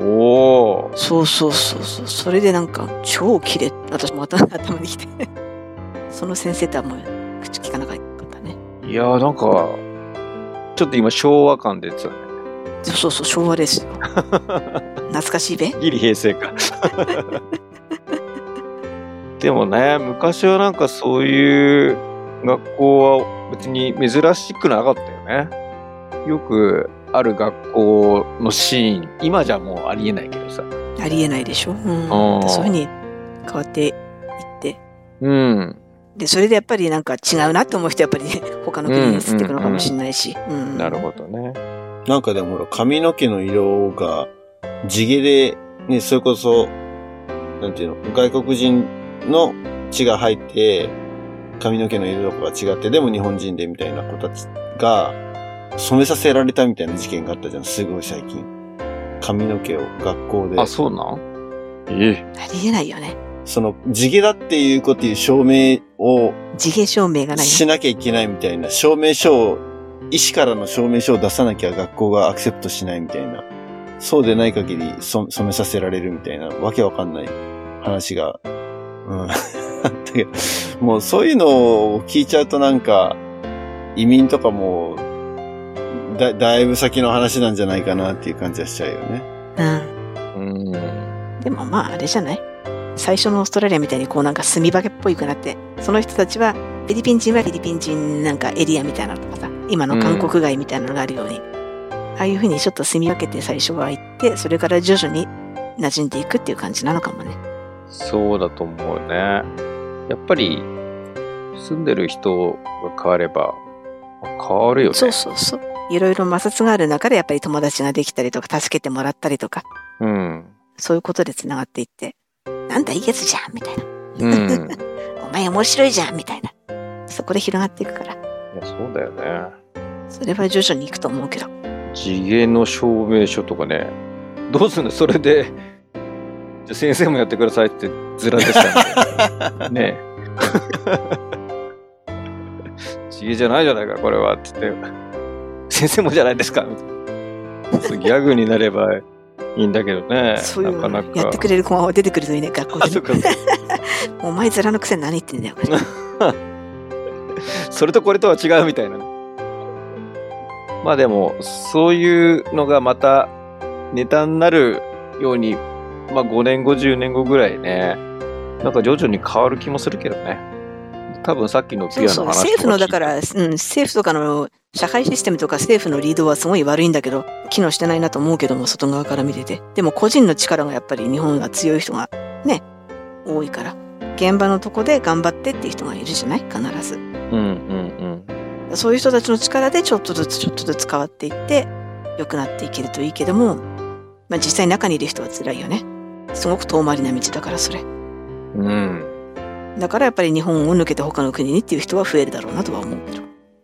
おお。そうそうそうそう、それでなんか超キレ、私も頭頭にきて、その先生とはもう口聞かなかったね。いやーなんか、ちょっと今昭和感出てたね。そうそうそう、昭和ですよ。懐かしいべ？ギリ平成か。でもね、昔はなんかそういう学校は別に珍しくなかったよね。よくある学校のシーン、今じゃもうありえないけどさ。ありえないでしょ？うんそういうふうに変わっていって。うん。で、それでやっぱりなんか違うなって思う人はやっぱり 他の国に移っていくのかもしれないし。うんなるほどね。なんかでもほら、髪の毛の色が地毛で、ね、それこそ、なんていうの、外国人の血が入って、髪の毛の色とかが違って、でも日本人でみたいな子たちが、染めさせられたみたいな事件があったじゃん、すごい最近。髪の毛を学校であ、。そうなん？ええ。ありえないよね。その、地毛だっていうこという証明を地毛証明がないしなきゃいけないみたいな、証明書を、医師からの証明書を出さなきゃ学校がアクセプトしないみたいな。そうでない限りそ染めさせられるみたいな、わけわかんない話が、うん。あったけど、もうそういうのを聞いちゃうとなんか、移民とかも、だ、だいぶ先の話なんじゃないかなっていう感じはしちゃうよね。うん。うん。でもまああれじゃない？最初のオーストラリアみたいにこうなんか住み分けっぽいくなって、その人たちはフィリピン人はフィリピン人なんかエリアみたいなのとかさ、今の韓国街みたいなのがあるように、ああいうふうにちょっと住み分けて最初は行って、それから徐々に馴染んでいくっていう感じなのかもね。そうだと思うね。やっぱり、住んでる人が変われば、変わるよね。そうそうそう。いろいろ摩擦がある中でやっぱり友達ができたりとか、助けてもらったりとか、うん。そういうことで繋がっていって、なんだいいやつじゃんみたいな。うん。い お前面白いじゃんみたいな。そこで広がっていくから。や、そうだよね。それは徐々に行くと思うけど。地毛の証明書とかね。どうすんの？それで、じゃあ先生もやってくださいってずらでしたんで。ねえ。地毛じゃないじゃないか、これは。って言って。先生もじゃないですか。みたいなギャグになればいいんだけどね。そういうのなかなか。やってくれる子が出てくるといいね、学校あ、で。お前面のくせに何言ってんだよ。それとこれとは違うみたいな。まあでも、そういうのがまたネタになるように、まあ5年後、10年後ぐらいね、なんか徐々に変わる気もするけどね。多分さっきのピア話政府の、だから、うん、政府とかの社会システムとか政府のリードはすごい悪いんだけど、機能してないなと思うけども、外側から見てて。でも個人の力がやっぱり日本は強い人がね、多いから。現場のとこで頑張ってって人がいるじゃない？必ず。うんうんそういう人たちの力でちょっとずつちょっとずつ変わっていって、良くなっていけるといいけども、まあ実際中にいる人は辛いよね。すごく遠回りな道だからそれ。ううん。だからやっぱり日本を抜けて他の国にっていう人は増えるだろうなとは思うけど。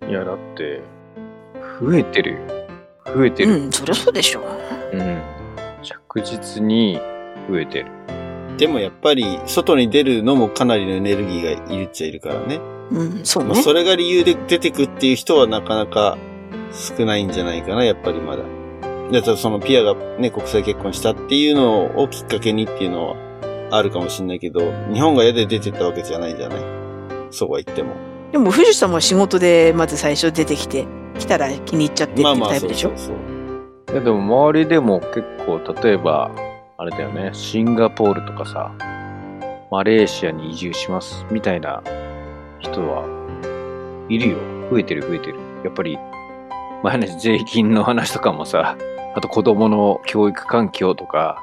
いや、だって、増えてるよ。増えてる。うん、そりゃそうでしょう。うん。着実に増えてる。でもやっぱり、外に出るのもかなりのエネルギーがいるっちゃいるからね。うん、そうね。まあそれが理由で出てくっていう人はなかなか少ないんじゃないかな、やっぱりまだ。だからそのピアがね、国際結婚したっていうのをきっかけにっていうのはあるかもしれないけど、日本が嫌で出てったわけじゃないじゃない？そうは言っても。でも藤さんは仕事でまず最初出てきて、来たら気に入っちゃってっていうまあまあ、そうタイプでしょ？そうそう。いやでも周りでも結構、例えば、あれだよね、シンガポールとかさ、マレーシアに移住しますみたいな人はいるよ。増えてる増えてる。やっぱり、前ね、税金の話とかもさ、あと子供の教育環境とか、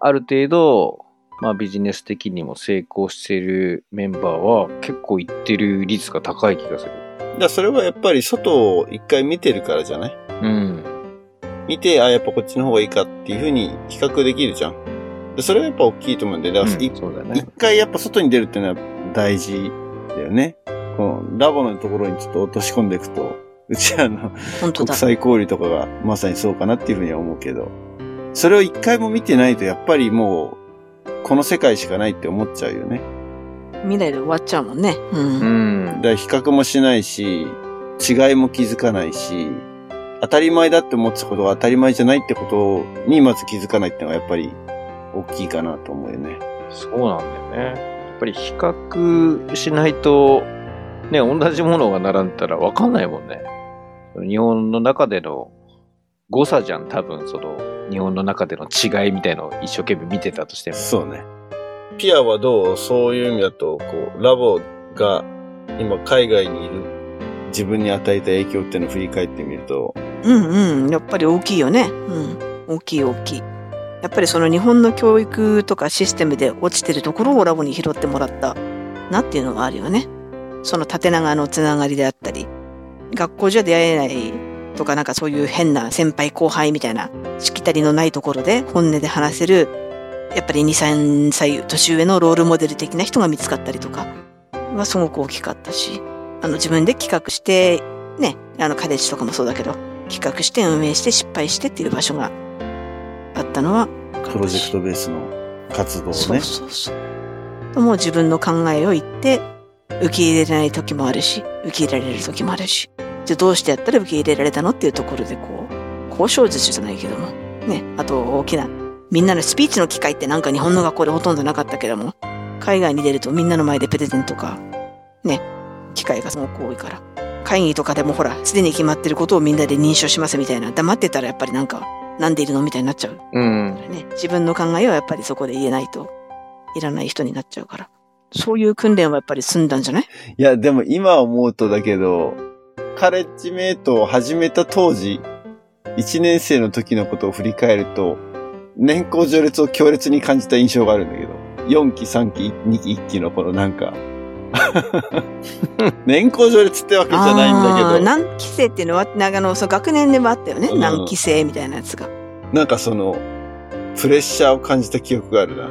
ある程度、まあビジネス的にも成功しているメンバーは結構行ってる率が高い気がする。だからそれはやっぱり外を一回見てるからじゃない？うん。見て、あ、やっぱこっちの方がいいかっていうふうに比較できるじゃん。でそれはやっぱ大きいと思うんで、だからいそうだね一。回やっぱ外に出るっていうのは大事だよね。このラボのところにちょっと落とし込んでいくと、うちらの。国際交流とかがまさにそうかなっていうふうには思うけど、それを一回も見てないとやっぱりもう、この世界しかないって思っちゃうよね。未来で終わっちゃうもんね。うん。うんだ。から比較もしないし、違いも気づかないし、当たり前だって思ってたことが当たり前じゃないってことにまず気づかないってのがやっぱり大きいかなと思うよね。そうなんだよね。やっぱり比較しないと、ね、同じものが並んだら分かんないもんね。日本の中での誤差じゃん、多分、その、日本の中での違いみたいのを一生懸命見てたとしても。そうね。ピアはどうそういう意味だと、こう、ラボが今海外にいる自分に与えた影響っていうのを振り返ってみると、うんうん。やっぱり大きいよね。うん。大きい大きい。やっぱりその日本の教育とかシステムで落ちてるところをラボに拾ってもらったなっていうのがあるよね。その縦長のつながりであったり、学校じゃ出会えないとかなんかそういう変な先輩後輩みたいなしきたりのないところで本音で話せる、やっぱり2、3歳年上のロールモデル的な人が見つかったりとかはすごく大きかったし、あの自分で企画して、ね、あのカレッジとかもそうだけど、企画して運営して失敗してっていう場所があったのはプロジェクトベースの活動をね。そうそうそう。もう自分の考えを言って、受け入れない時もあるし、受け入れられる時もあるし、じゃあどうしてやったら受け入れられたのっていうところでこう、交渉術じゃないけども、ね、あと大きな、みんなのスピーチの機会ってなんか日本の学校でほとんどなかったけども、海外に出るとみんなの前でプレゼントか、ね、機会がすごく多いから。会議とかでもほら、すでに決まってることをみんなで認証しますみたいな、黙ってたらやっぱりなんか、なんでいるのみたいになっちゃう。うん。ね、自分の考えをやっぱりそこで言えないといらない人になっちゃうから。そういう訓練はやっぱり済んだんじゃない？いや、でも今思うとだけど、カレッジメイトを始めた当時、1年生の時のことを振り返ると、年功序列を強烈に感じた印象があるんだけど、4期、3期、2期、1期の頃なんか、年功序列ってわけじゃないんだけど、何期生っていうのは、なんかあの、そう学年でもあったよね。うん何期生みたいなやつが。なんかその、プレッシャーを感じた記憶があるな。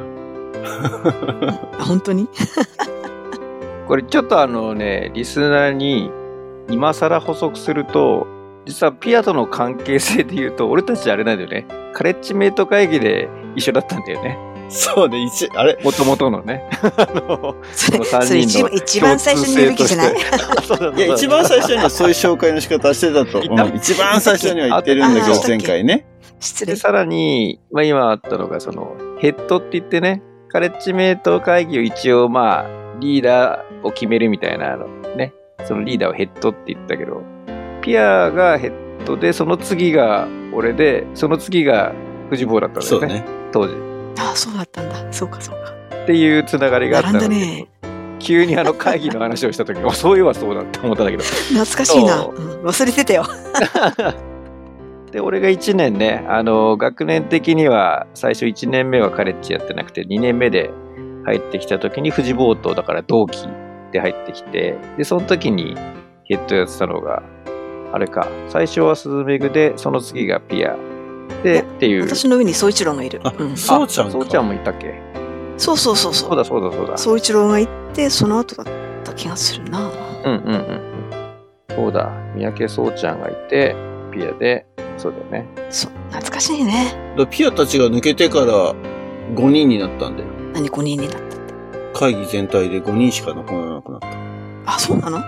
あ 本当に？これちょっとあのね、リスナーに今更補足すると、実はピアとの関係性で言うと、俺たちあれなんだよね。カレッジメイト会議で一緒だったんだよね。そうね、一、あれ？もともとのね。あの、その人の一番最初に言うべきじゃない？いや、一番最初にはそういう紹介の仕方してたと。一番最初には言ってるんだけどあ、前回ね。失で、礼。さらに、まあ今あったのが、その、ヘッドって言ってね、カレッジメイト会議を一応まあ、リーダーを決めるみたいなのね、そのリーダーをヘッドって言ったけど、ピアがヘッドで、その次が俺で、その次が藤坊だったんだよね、ね。当時。あそうだったんだ。そうか、そうか。っていうつながりがあったので、並んだね。急にあの会議の話をした時、あ そういえばそうだって思ったんだけど、懐かしいな。そううん忘れてたよ。で、俺が1年ね、あの、学年的には最初1年目はカレッジやってなくて、2年目で入ってきた時に富士ボートだから同期で入ってきて、で、その時にヘッドやってたのが、あれか、最初はスズメグで、その次がピア。で、っていう。私の上に総一郎がいる。あうん。そうちゃんかそうちゃんもいたっけ？そうそうそうそう。そうだそうだそうだ。総一郎が行って、その後だった気がするな。うんうんうんうん。そうだ。三宅そうちゃんがいて、ピアで、そうだよね。そう、懐かしいね。ピアたちが抜けてから5人になったんだよ。何？5人になったって。会議全体で5人しか残らなくなった。あ、そうなの？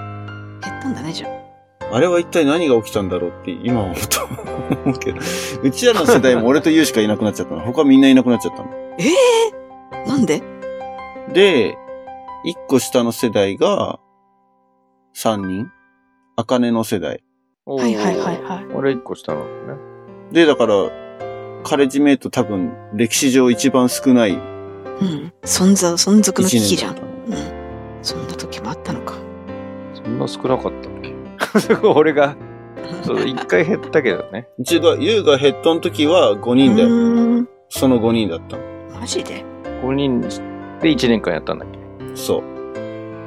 減ったんだね、じゃあ。あれは一体何が起きたんだろうって今思うと思うけど。うちらの世代も俺とユウしかいなくなっちゃったの。他みんないなくなっちゃったの。ええなんで？で、一個下の世代が3人？アカネの世代。はいはいはいはい。俺一個下なのね。で、だから、カレッジメイト多分歴史上一番少ないうん。存在、存続の危機1じゃん。うん。そんな時もあったのか。そんな少なかった俺が、そう、一回減ったけどね。うちが、ユウがヘッドの時は5人だよ。その5人だったの。マジで？5人で1年間やったんだっけ？そう。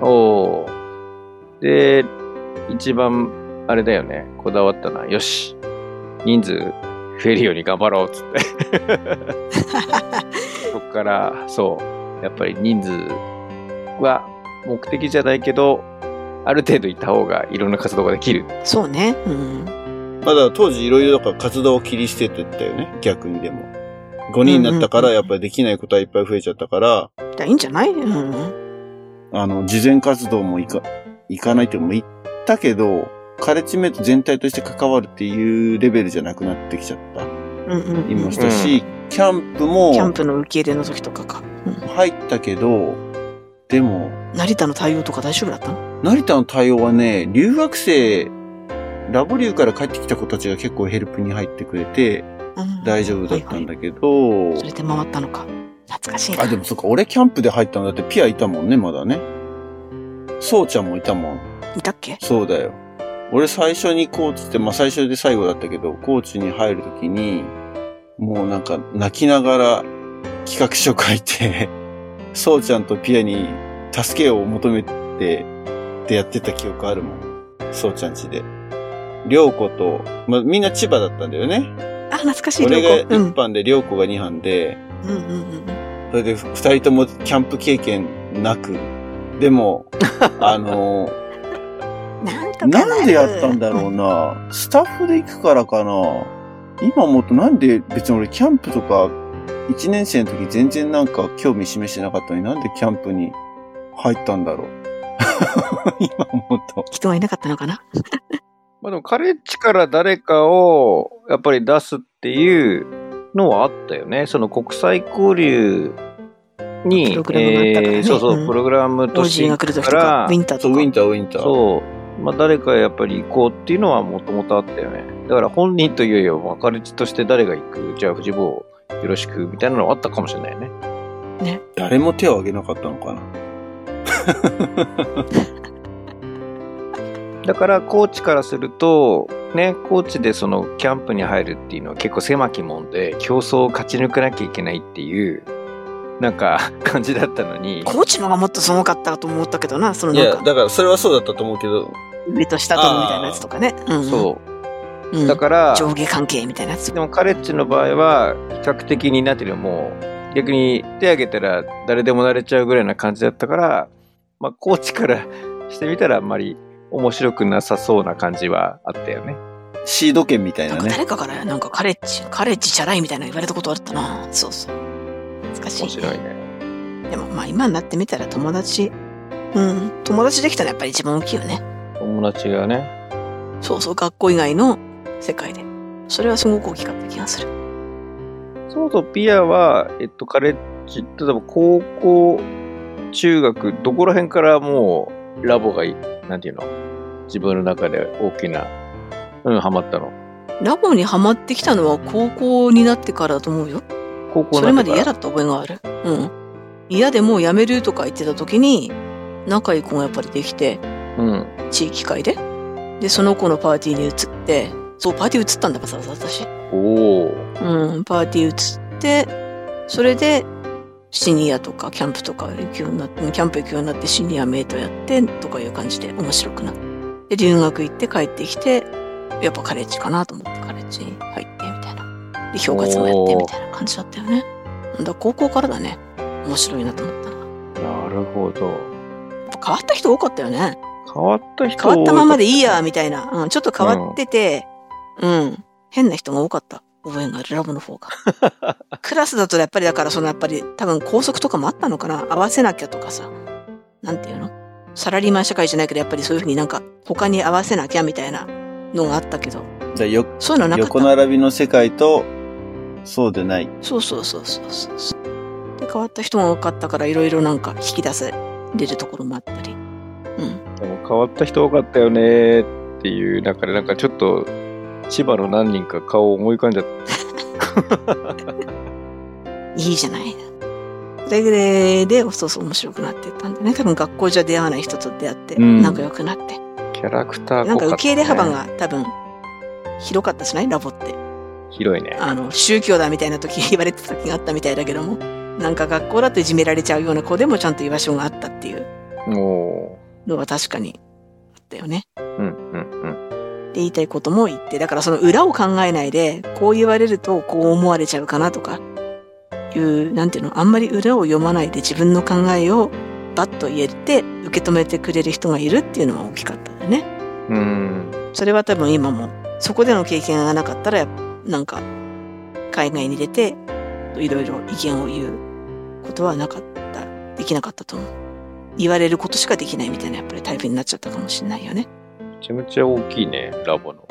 おー。で、一番、あれだよね。こだわったな。よし。人数増えるように頑張ろうっつって。そっから、そう。やっぱり人数は目的じゃないけど、ある程度いた方がいろんな活動ができる。そうね。うん。まだ当時いろいろだから活動を切り捨ててったよね。逆にでも。5人になったからやっぱりできないことはいっぱい増えちゃったから、じゃあいいんじゃない？うん。あの、事前活動もいか、行かないっても言ったけど、カレッジメイト全体として関わるっていうレベルじゃなくなってきちゃった。うんうんうん。言いましたし、キャンプもキャンプの受け入れの時とかか。うん。入ったけど、でも、成田の対応とか大丈夫だったの？成田の対応はね、留学生、ラボリューから帰ってきた子たちが結構ヘルプに入ってくれてうん。大丈夫だったんだけど、それで回ったのか。懐かしいな。あ、でもそっか、俺キャンプで入ったんだってピアいたもんね、まだね。そうちゃんもいたもん。いたっけ？そうだよ。俺最初にコーチって、まあ最初で最後だったけど、コーチに入るときに、もうなんか泣きながら企画書書いて、そうちゃんとピアに助けを求めてってやってた記憶あるもん。そうちゃんちで。りょうこと、まあみんな千葉だったんだよね。あ、懐かしい、俺が良子うん1。班でりょうこが2班で、うんうんうんそれで二人ともキャンプ経験なく、でも、あのうん。なんとかなるなんでやったんだろうな。スタッフで行くからかな。今思うとなんで別に俺キャンプとか1年生の時全然なんか興味示してなかったのになんでキャンプに入ったんだろう。今思うと。人はいなかったのかな？まあでも、カレッジから誰かをやっぱり出すっていうのはあったよね。その国際交流に、プログラムがあったからねえーそうそう、うんプログラムとしてジーが来る時とかか、らウィンターとそう、ウか。ィンター、ウィンター。そう。まあ誰かやっぱり行こうっていうのはもともとあったよね。だから本人というよりは、まあカレッジとして誰が行く、じゃあ藤坊よろしくみたいなのはあったかもしれないよね。誰も手を挙げなかったのかな。だからコーチからすると、ね、コーチでそのキャンプに入るっていうのは結構狭き門で競争を勝ち抜かなきゃいけないっていう、なんか 感じだったのに、コーチのがもっとすごかったと思ったけどな、そのいや、なんか、だからそれはそうだったと思うけど、上と下とのみたいなやつとかね。うん、そう。うん。だから、上下関係みたいなやつ。でもカレッジの場合は、比較的になってるもう、逆に手挙げたら誰でもなれちゃうぐらいな感じだったから、まあ、コーチからしてみたらあんまり面白くなさそうな感じはあったよね。シード権みたいなかなんね。誰かから、なんかカレッジ、カレッジチャラいみたいなの言われたことあったな。そうそう。懐かしい、面白いね。でもまあ今になってみたら友達、うん、友達できたのはやっぱり一番大きいよね。友達がね。そうそう、学校以外の世界で。それはすごく大きかった気がする。そうそう、ピアは、えっと、カレッジ、例えば高校、中学、どこら辺からもうラボがいい、なんていうの？自分の中で大きな、うん、ハマったの？ラボにハマってきたのは高校になってからだと思うよ。高校それまで嫌だ。だった覚えがある。うん。嫌でもう辞めるとか言ってた時に、仲いい子がやっぱりできて、うん。地域会で。で、その子のパーティーに移って、そう、パーティー移ったんだからさ、私。おお。うん、パーティー移って、それで、シニアとかキャンプとか行くようになって、キャンプ行くようになってシニアメイトやってとかいう感じで面白くなって。で、留学行って帰ってきて、やっぱカレッジかなと思ってカレッジに入ってみたいな。で、評価もやってみたいな感じだったよね。だから高校からだね。面白いなと思ったな。なるほど。変わった人多かったよね。変わった人変わったままでいいや。や、みたいな。うん、ちょっと変わってて、うん、変な人が多かった。覚えがある、ラボの方が。クラスだとやっぱりだから、そのやっぱり多分校則とかもあったのかな合わせなきゃとかさ。なんていうの？サラリーマン社会じゃないけど、やっぱりそういうふうになんか他に合わせなきゃみたいなのがあったけど、じゃあよそういうのなかった。横並びの世界と、そうでない。そうそうそうそうそうそう。で、変わった人が多かったから、いろいろなんか引き出せれるところもあったり。うん。でも変わった人多かったよねっていう中で、なんかちょっと、千葉の何人か顔を思い浮かんじゃった。いいじゃない。それで、で、そうそう面白くなってったんでね。多分学校じゃ出会わない人と出会って、うん仲良くなって。キャラクターなんか受け入れ幅がが多分、広かったしない？ラボって。広いね。あの、宗教だみたいな時言われてた時があったみたいだけども。なんか学校だといじめられちゃうような子でもちゃんと居場所があったっていうおのは確かにあったよね。ーうんうんうん。で言いたいことも言って、だからその裏を考えないで、こう言われるとこう思われちゃうかなとか、いう、なんていうの、あんまり裏を読まないで自分の考えをバッと言えて受け止めてくれる人がいるっていうのは大きかったんだよね。うん。それは多分今も、そこでの経験がなかったら、なんか、海外に出て、いろいろ意見を言うことはなかった、できなかったと思う。言われることしかできないみたいな、やっぱりタイプになっちゃったかもしれないよね。めちゃめちゃ大きいね、ラボの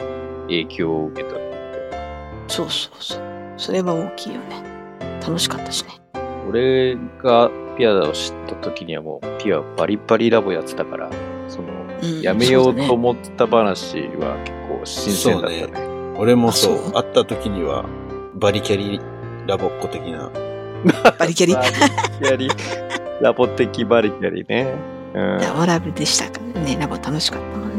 影響を受けた。そうそうそう。それは大きいよね。楽しかったしね。俺がピアを知った時にはもうピアバリバリラボやってたから、その、うんやめよそうと思ってた話は結構新鮮だったね。俺もそう、あそう？会った時には、バリキャリラボっ子的な。バリキャリ？バリキャリ、ラボ的バリキャリね。ラボラブでしたからね。ラボ楽しかったもんね。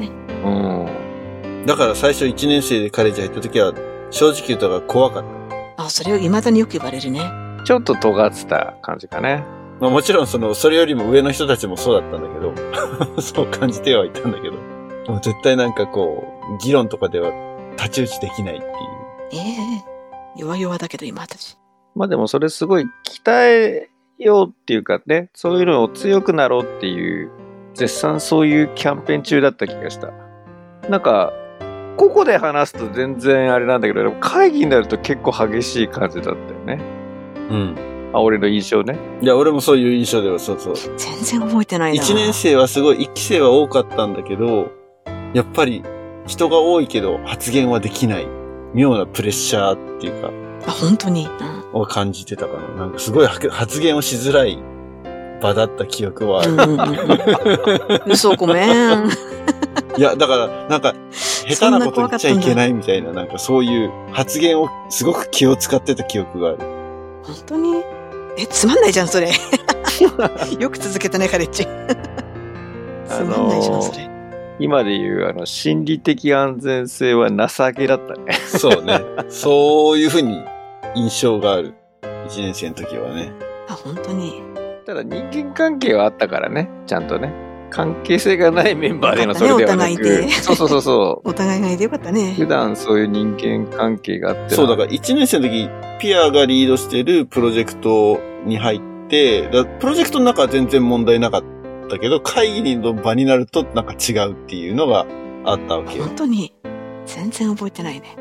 うん。うん。だから最初1年生でカレッジ入った時は、正直言うと怖かった。あ、それを未だによく言われるね。ちょっと尖ってた感じかね。まあもちろんその、それよりも上の人たちもそうだったんだけど、そう感じてはいたんだけど、でも絶対なんかこう、議論とかでは太刀打ちできないっていう。ええ弱々だけど今私。まあでもそれすごい鍛えようっていうかね、そういうのを強くなろうっていう、絶賛そういうキャンペーン中だった気がした。なんか、個々で話すと全然あれなんだけど、でも会議になると結構激しい感じだったよね。うん。あ、俺の印象ね。いや、俺もそういう印象では、そうそう。全然覚えてないな。1年生はすごい、1期生は多かったんだけど、やっぱり人が多いけど発言はできない。妙なプレッシャーっていうか、あ、本当に？うん。を感じてたかな。なんかすごいは発言をしづらい場だった記憶はある。うん、嘘ごめん。いや、だから、なんか、下手なこと言っちゃいけないみたいな、なんかそういう発言をすごく気を使ってた記憶がある。本当に？え、つまんないじゃん、それ。よく続けたね、カレッジ。つまんないじゃん、それ。今で言う、あの、心理的安全性は情けだったね。そうね。そういうふうに印象がある。1年生の時はね。あ、本当に。ただ人間関係はあったからね、ちゃんとね。関係性がないメンバーでのそれではなく、ねお互いでそうそうそうそう。お互いがいてよかったね。普段そういう人間関係があってそう、だから1年生の時、ピアがリードしてるプロジェクトに入って、だプロジェクトの中は全然問題なかったけど、会議の場になるとなんか違うっていうのがあったわけよ。い本当に。全然覚えてないね。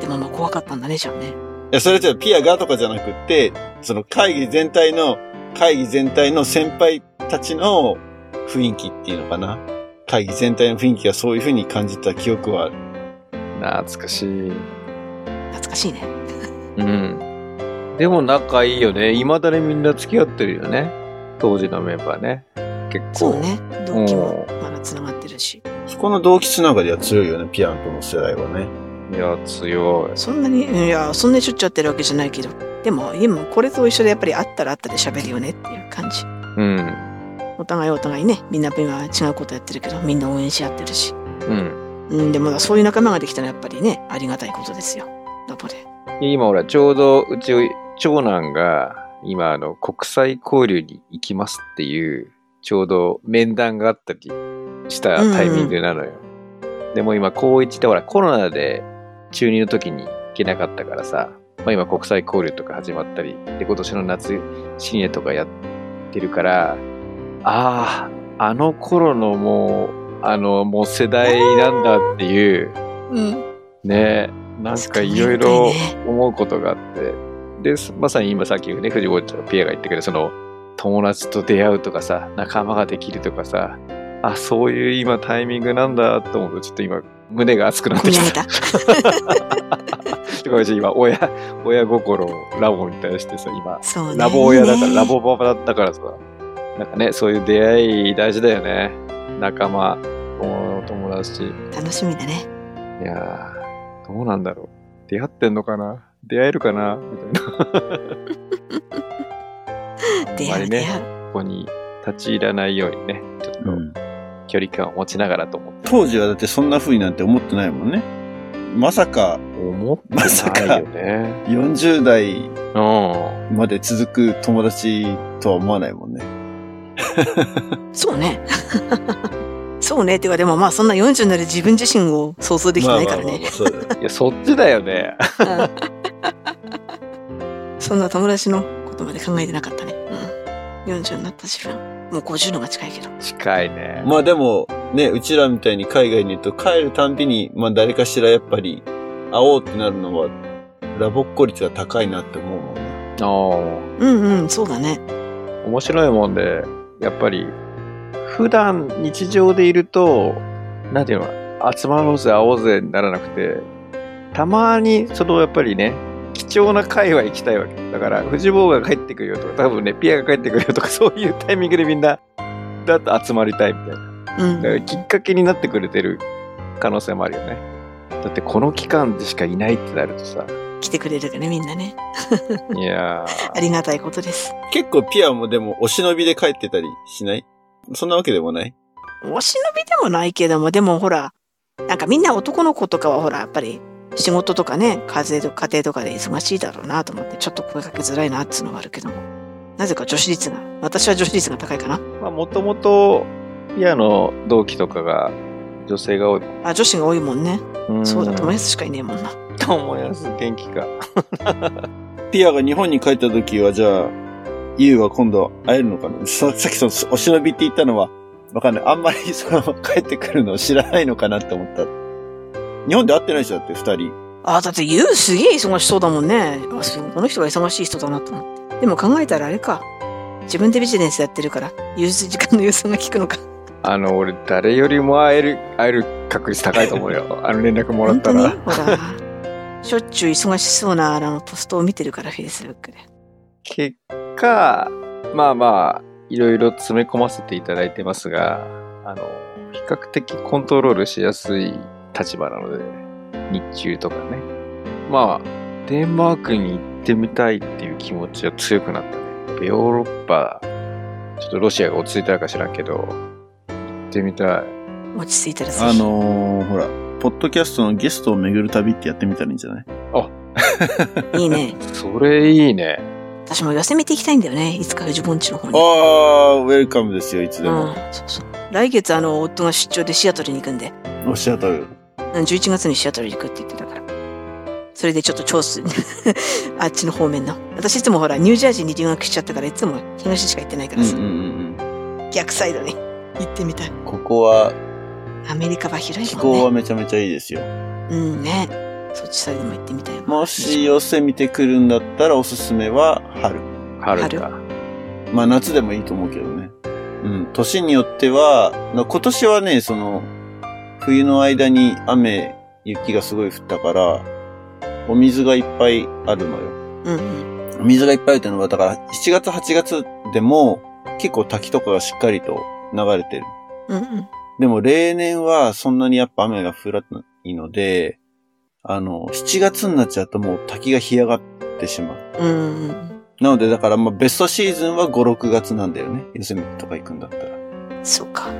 でもまあ怖かったんだね、じゃあね。や、それじゃピアがとかじゃなくって、その会議全体の、会議全体の先輩たちの雰囲気っていうのかな？会議全体の雰囲気がそういう風に感じた記憶はある。懐かしい。懐かしいね。うん。でも仲いいよね。未だにみんな付き合ってるよね。当時のメンバーね。結構。そうね。同期もまだ繋がってるし。そこの同期つながりは強いよね、ピアノとの世代はね。いや、強い。そんなに、いや、そんなにしょっちゅう会ってるわけじゃないけど。でも、今これと一緒でやっぱり会ったら会ったで喋るよねっていう感じ。うん。お互いお互いね、みんな今違うことやってるけど、みんな応援し合ってるし。うん。うん、でもそういう仲間ができたらやっぱりね、ありがたいことですよ。ラボで。今ほら、ちょうどうち長男が今あの国際交流に行きますっていうちょうど面談があったりしたタイミングなのよ。でも今高1ってほらコロナで中2の時に行けなかったからさ、まあ、今国際交流とか始まったりで今年の夏シニアとかやってるから、ああ、あの頃のもう、あの、もう世代なんだっていう、うん。ね、なんかいろいろ思うことがあって、で、すまさに今さっきね、藤子ちゃん、ピエが言ったけど、その、友達と出会うとかさ、仲間ができるとかさ、あ、そういう今タイミングなんだと思うと、ちょっと今、胸が熱くなってきた。た。とか今、親、親心をラボに対してさ、今、ね。ラボ親だから、ラボパパだったからさ、なんかね、そういう出会い大事だよね。仲間、友友達。楽しみだね。いやー、どうなんだろう。出会ってんのかな？出会えるかな？みたいな。出会う、ね、出会う。ここに立ち入らないようにね、ちょっとうん距離感を持ちながらと思って。当時はだってそんな風になんて思ってないもんね。まさか思ってまさかないよね。40代うん。まで続く友達とは思わないもんね。そうね。そうね。っていうか、でもまあそんな40になる自分自身を想像できてないからね。いや、そっちだよね。うんそんな友達のことまで考えてなかったね。うん。40になった自分。もう50のが近いけど。近いね。まあでも、ね、うちらみたいに海外にいると帰るたんびに、まあ誰かしらやっぱり会おうってなるのは、ラボっ子率が高いなって思うもんね。あうんうん、そうだね。あ、面白いもんで、やっぱり、普段日常でいると、なんていうの集まろうぜ、会おうぜにならなくて、たまに、そのやっぱりね、貴重な会は行きたいわけ。だから、藤坊が帰ってくるよとか、多分ね、ピアが帰ってくるよとか、そういうタイミングでみんな、だと集まりたいみたいな。うんだからきっかけになってくれてる可能性もあるよね。だってこの期間でしかいないってなるとさ、来てくれるからね、みんなね。いやありがたいことです。結構ピアもでもお忍びで帰ってたりしない？そんなわけでもない？お忍びでもないけども、でもほら、なんかみんな男の子とかはほら、やっぱり仕事とかね、家庭と家庭とかで忙しいだろうなと思って、ちょっと声かけづらいなっていうのがあるけども。なぜか女子率が、私は女子率が高いかな。ー、まあもともとピアの同期とかが女性が多い。あ、女子が多いもんね。んそうだ、友達しかいねえもんな。友安元気か。ピアが日本に帰った時は、じゃあ、ユウは今度会えるのかな？そさっきそのお忍びって言ったのは、わかんない。あんまりその帰ってくるのを知らないのかなって思った。日本で会ってない人だって二人。あ、だってユウすげえ忙しそうだもんね。この人が忙しい人だなと思って。でも考えたらあれか。自分でビジネスやってるから、融通時間の融通が効くのか。あの、俺誰よりも会える、会える確率高いと思うよ。あの連絡もらった本当に？ら。ほら、しょっちゅう忙しそうなあのポストを見てるから、フェイスブックで。結果、まあまあ、いろいろ詰め込ませていただいてますが、あの、比較的コントロールしやすい立場なので、日中とかね。まあ、デンマークに行ってみたいっていう気持ちは強くなったね。ヨーロッパ、ちょっとロシアが落ち着いたか知らんけど、行ってみたい。落ち着いたらぜあひ。のー、ほら、ポッドキャストのゲストを巡る旅ってやってみたらいいんじゃない？いいね。それいいね。私も寄せ見ていきたいんだよね。いつか自分家の方に。ああ、ウェルカムですよ、いつでうんも。、そうそう。来月、あの、夫が出張でシアトルに行くんで、おっしゃったよ。うん11月にシアトルに行くって言ってたから。それでちょっと調子、あっちの方面の。私いつもほら、ニュージャージーに留学しちゃったから、いつも東しか行ってないからさ、うんうんうんうん。逆サイドに行ってみたい。ここは、アメリカは広い気もんね。候はめちゃめちゃいいですよ。うんね。そっちサイドも行ってみたいわ。もし寄せ見てくるんだったらおすすめは春。春か。まあ夏でもいいと思うけどね。うん。年によっては、な今年はね、その、冬の間に雨、雪がすごい降ったから、お水がいっぱいあるのよ。うんうん。お水がいっぱいあるっていうのは、だから7月8月でも結構滝とかがしっかりと流れてる。うんうん。でも例年はそんなにやっぱ雨が降らないので、あの、7月になっちゃうともう滝が干上がってしまう。うんうん。なのでだからまあベストシーズンは5、6月なんだよね。ヨセミテとか行くんだったら。そうか。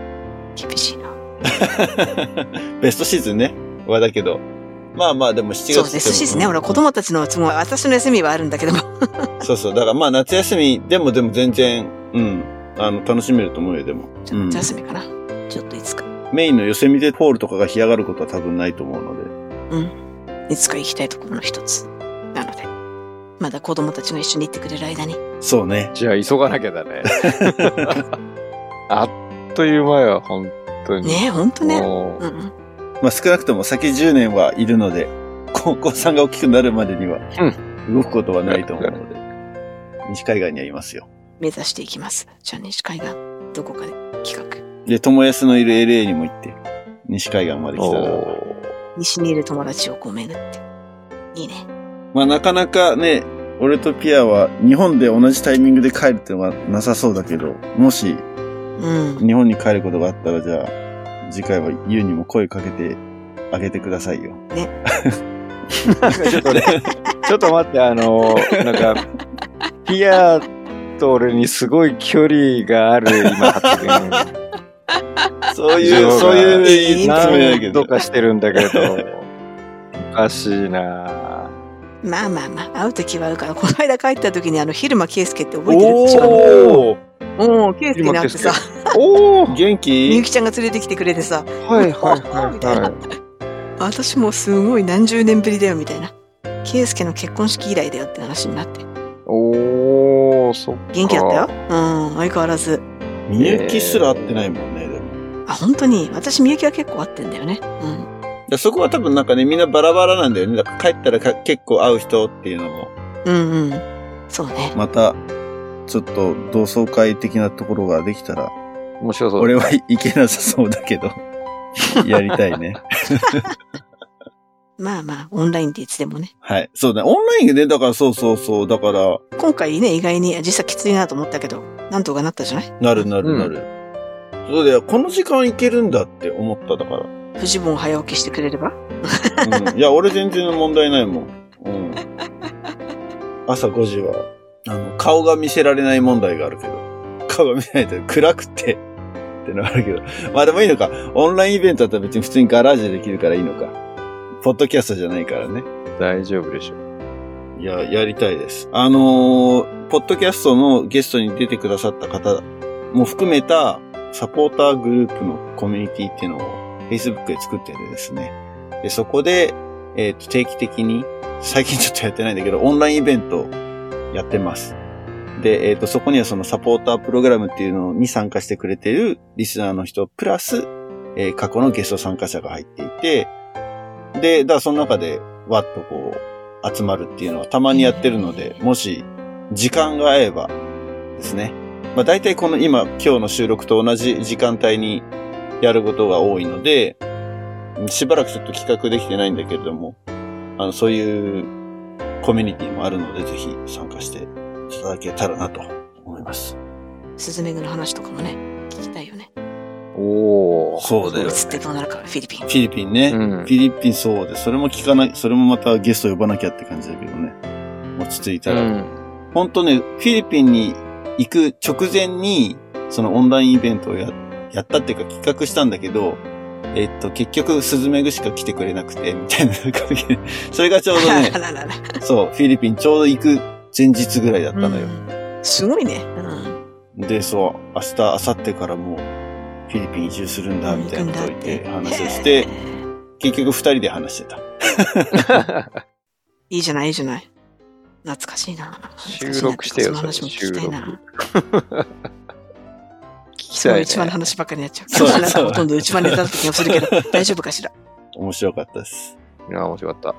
厳しいな。ベストシーズンね。はだけど。まあまあでも7月そうですしですね。ほら、子供たちの都合、私の休みはあるんだけども。そうそう。だからまあ夏休みでもでも全然、うん。あの、楽しめると思うよ、でも。夏休みかな。ちょっといつか。メインのヨセミテホールとかが干上がることは多分ないと思うので。うん。いつか行きたいところの一つ。なので。まだ子供たちが一緒に行ってくれる間に。そうね。じゃあ急がなきゃだね。あっという間よ、本当に。ねえ、ほんとね。うんうん。まあ少なくとも先10年はいるので、高校 さんが大きくなるまでには、動くことはないと思うので、西海岸にはいますよ。目指していきます。じゃあ西海岸、どこかで企画。で、友安のいる LA にも行って、西海岸まで来たら、お西にいる友達をこう巡って。いいね。まあなかなかね、俺とピアは日本で同じタイミングで帰るってのはなさそうだけど、もしうん。日本に帰ることがあったら、じゃあ、次回はユウにも声かけてあげてくださいよ。なんかちょっとね、ちょっと待って、あの、なんか、ピアと俺にすごい距離がある今発言。そういいうう、そうういう何度。かしてるんだけど、おかしいなまあまあまあ、会うときは会うから、この間帰った時にあの、昼間圭介って覚えてる？しかも。おーおお、圭介に会ってさ、おお元みゆ気きちゃんが連れてきてくれてさ、はいはいみたいなはいはい。私もすごい何十年ぶりだよみたいな。圭介の結婚式以来だよって話になって。おおそっか。元気だったよ？うん、相変わらず。みゆきすら会ってないもん。あ、本当に？私、みゆきは結構会ってんだよね。うん。でそこは多分なんかね、みんなバラバラなんだよね。だから帰ったらか結構会う人っていうのも、うんうん。そうね。また、ちょっと同窓会的なところができたら、面白そう。俺は行けなさそうだけど、やりたいね。まあまあ、オンラインでいつでもね。はい。そうだね。オンラインで、だからそうそうそう。だから、今回ね、意外に実際きついなと思ったけど、なんとかなったじゃない？なるなるなる。そうだよ。この時間行けるんだって思っただから。フジボン早起きしてくれれば？うん、いや、俺全然問題ないもん。うん。朝5時は、あの、顔が見せられない問題があるけど。顔が見せないと暗くて、ってのがあるけど。まあでもいいのか。オンラインイベントだったら別に普通にガラージでできるからいいのか。ポッドキャストじゃないからね。大丈夫でしょ。いや、やりたいです。あのーポッドキャストのゲストに出てくださった方も含めたサポーターグループのコミュニティっていうのを Facebook で作っててですね。で、そこで、えっ、と、定期的に、最近ちょっとやってないんだけど、オンラインイベントやってます。で、えっ、と、そこにはそのサポータープログラムっていうのに参加してくれてるリスナーの人、プラス、えー過去のゲスト参加者が入っていて、で、だからその中で、わっとこう、集まるっていうのはたまにやってるので、もし、時間が合えばですね。まあ大体この今、今日の収録と同じ時間帯にやることが多いので、しばらくちょっと企画できてないんだけれども、あの、そういうコミュニティもあるので、ぜひ参加していただけたらなと思います。スズメグの話とかもね、聞きたいよね。おお。そうだよいつってどうなるか、フィリピンフ。ィリピンね。うんフィリピンそうで、それも聞かない、それもまたゲスト呼ばなきゃって感じだけどね。落ち着いたら。うん。本当ね、フィリピンに行く直前に、そのオンラインイベントをや、やったっていうか企画したんだけど、えっと、結局、スズメグしか来てくれなくて、みたいな感じで。それがちょうどねそう、フィリピンちょうど行く前日ぐらいだったのよ。うんすごいね。うん。で、そう、明日、明後日からもう、フィリピン移住するんだ、みたいなことを言って話をして結局二人で話してた。いいじゃない、いいじゃない。懐かしいな。収録してよその話も聞きたいな。聞き。その一番の話ばっかりになっちゃう。そうなんかほとんど内番ネタだった気がするけど、大丈夫かしら？面白かったです。いや、面白かった。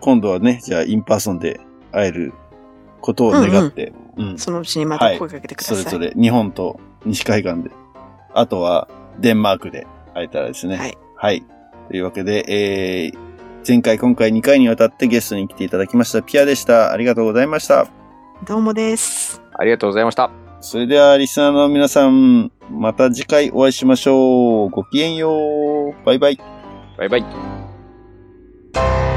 今度はね、じゃあ、 in personで会えることを願って、うんそのうちにまた声かけてください。それぞれ日本と西海岸で、あとはデンマークで会えたらですね。はい。はい。というわけで、えー、前回、今回2回にわたってゲストに来ていただきましたピアでした。ありがとうございました。どうもです。ありがとうございました。それでは、リスナーの皆さん、また次回お会いしましょう。ごきげんよう。バイバイ。バイバイ。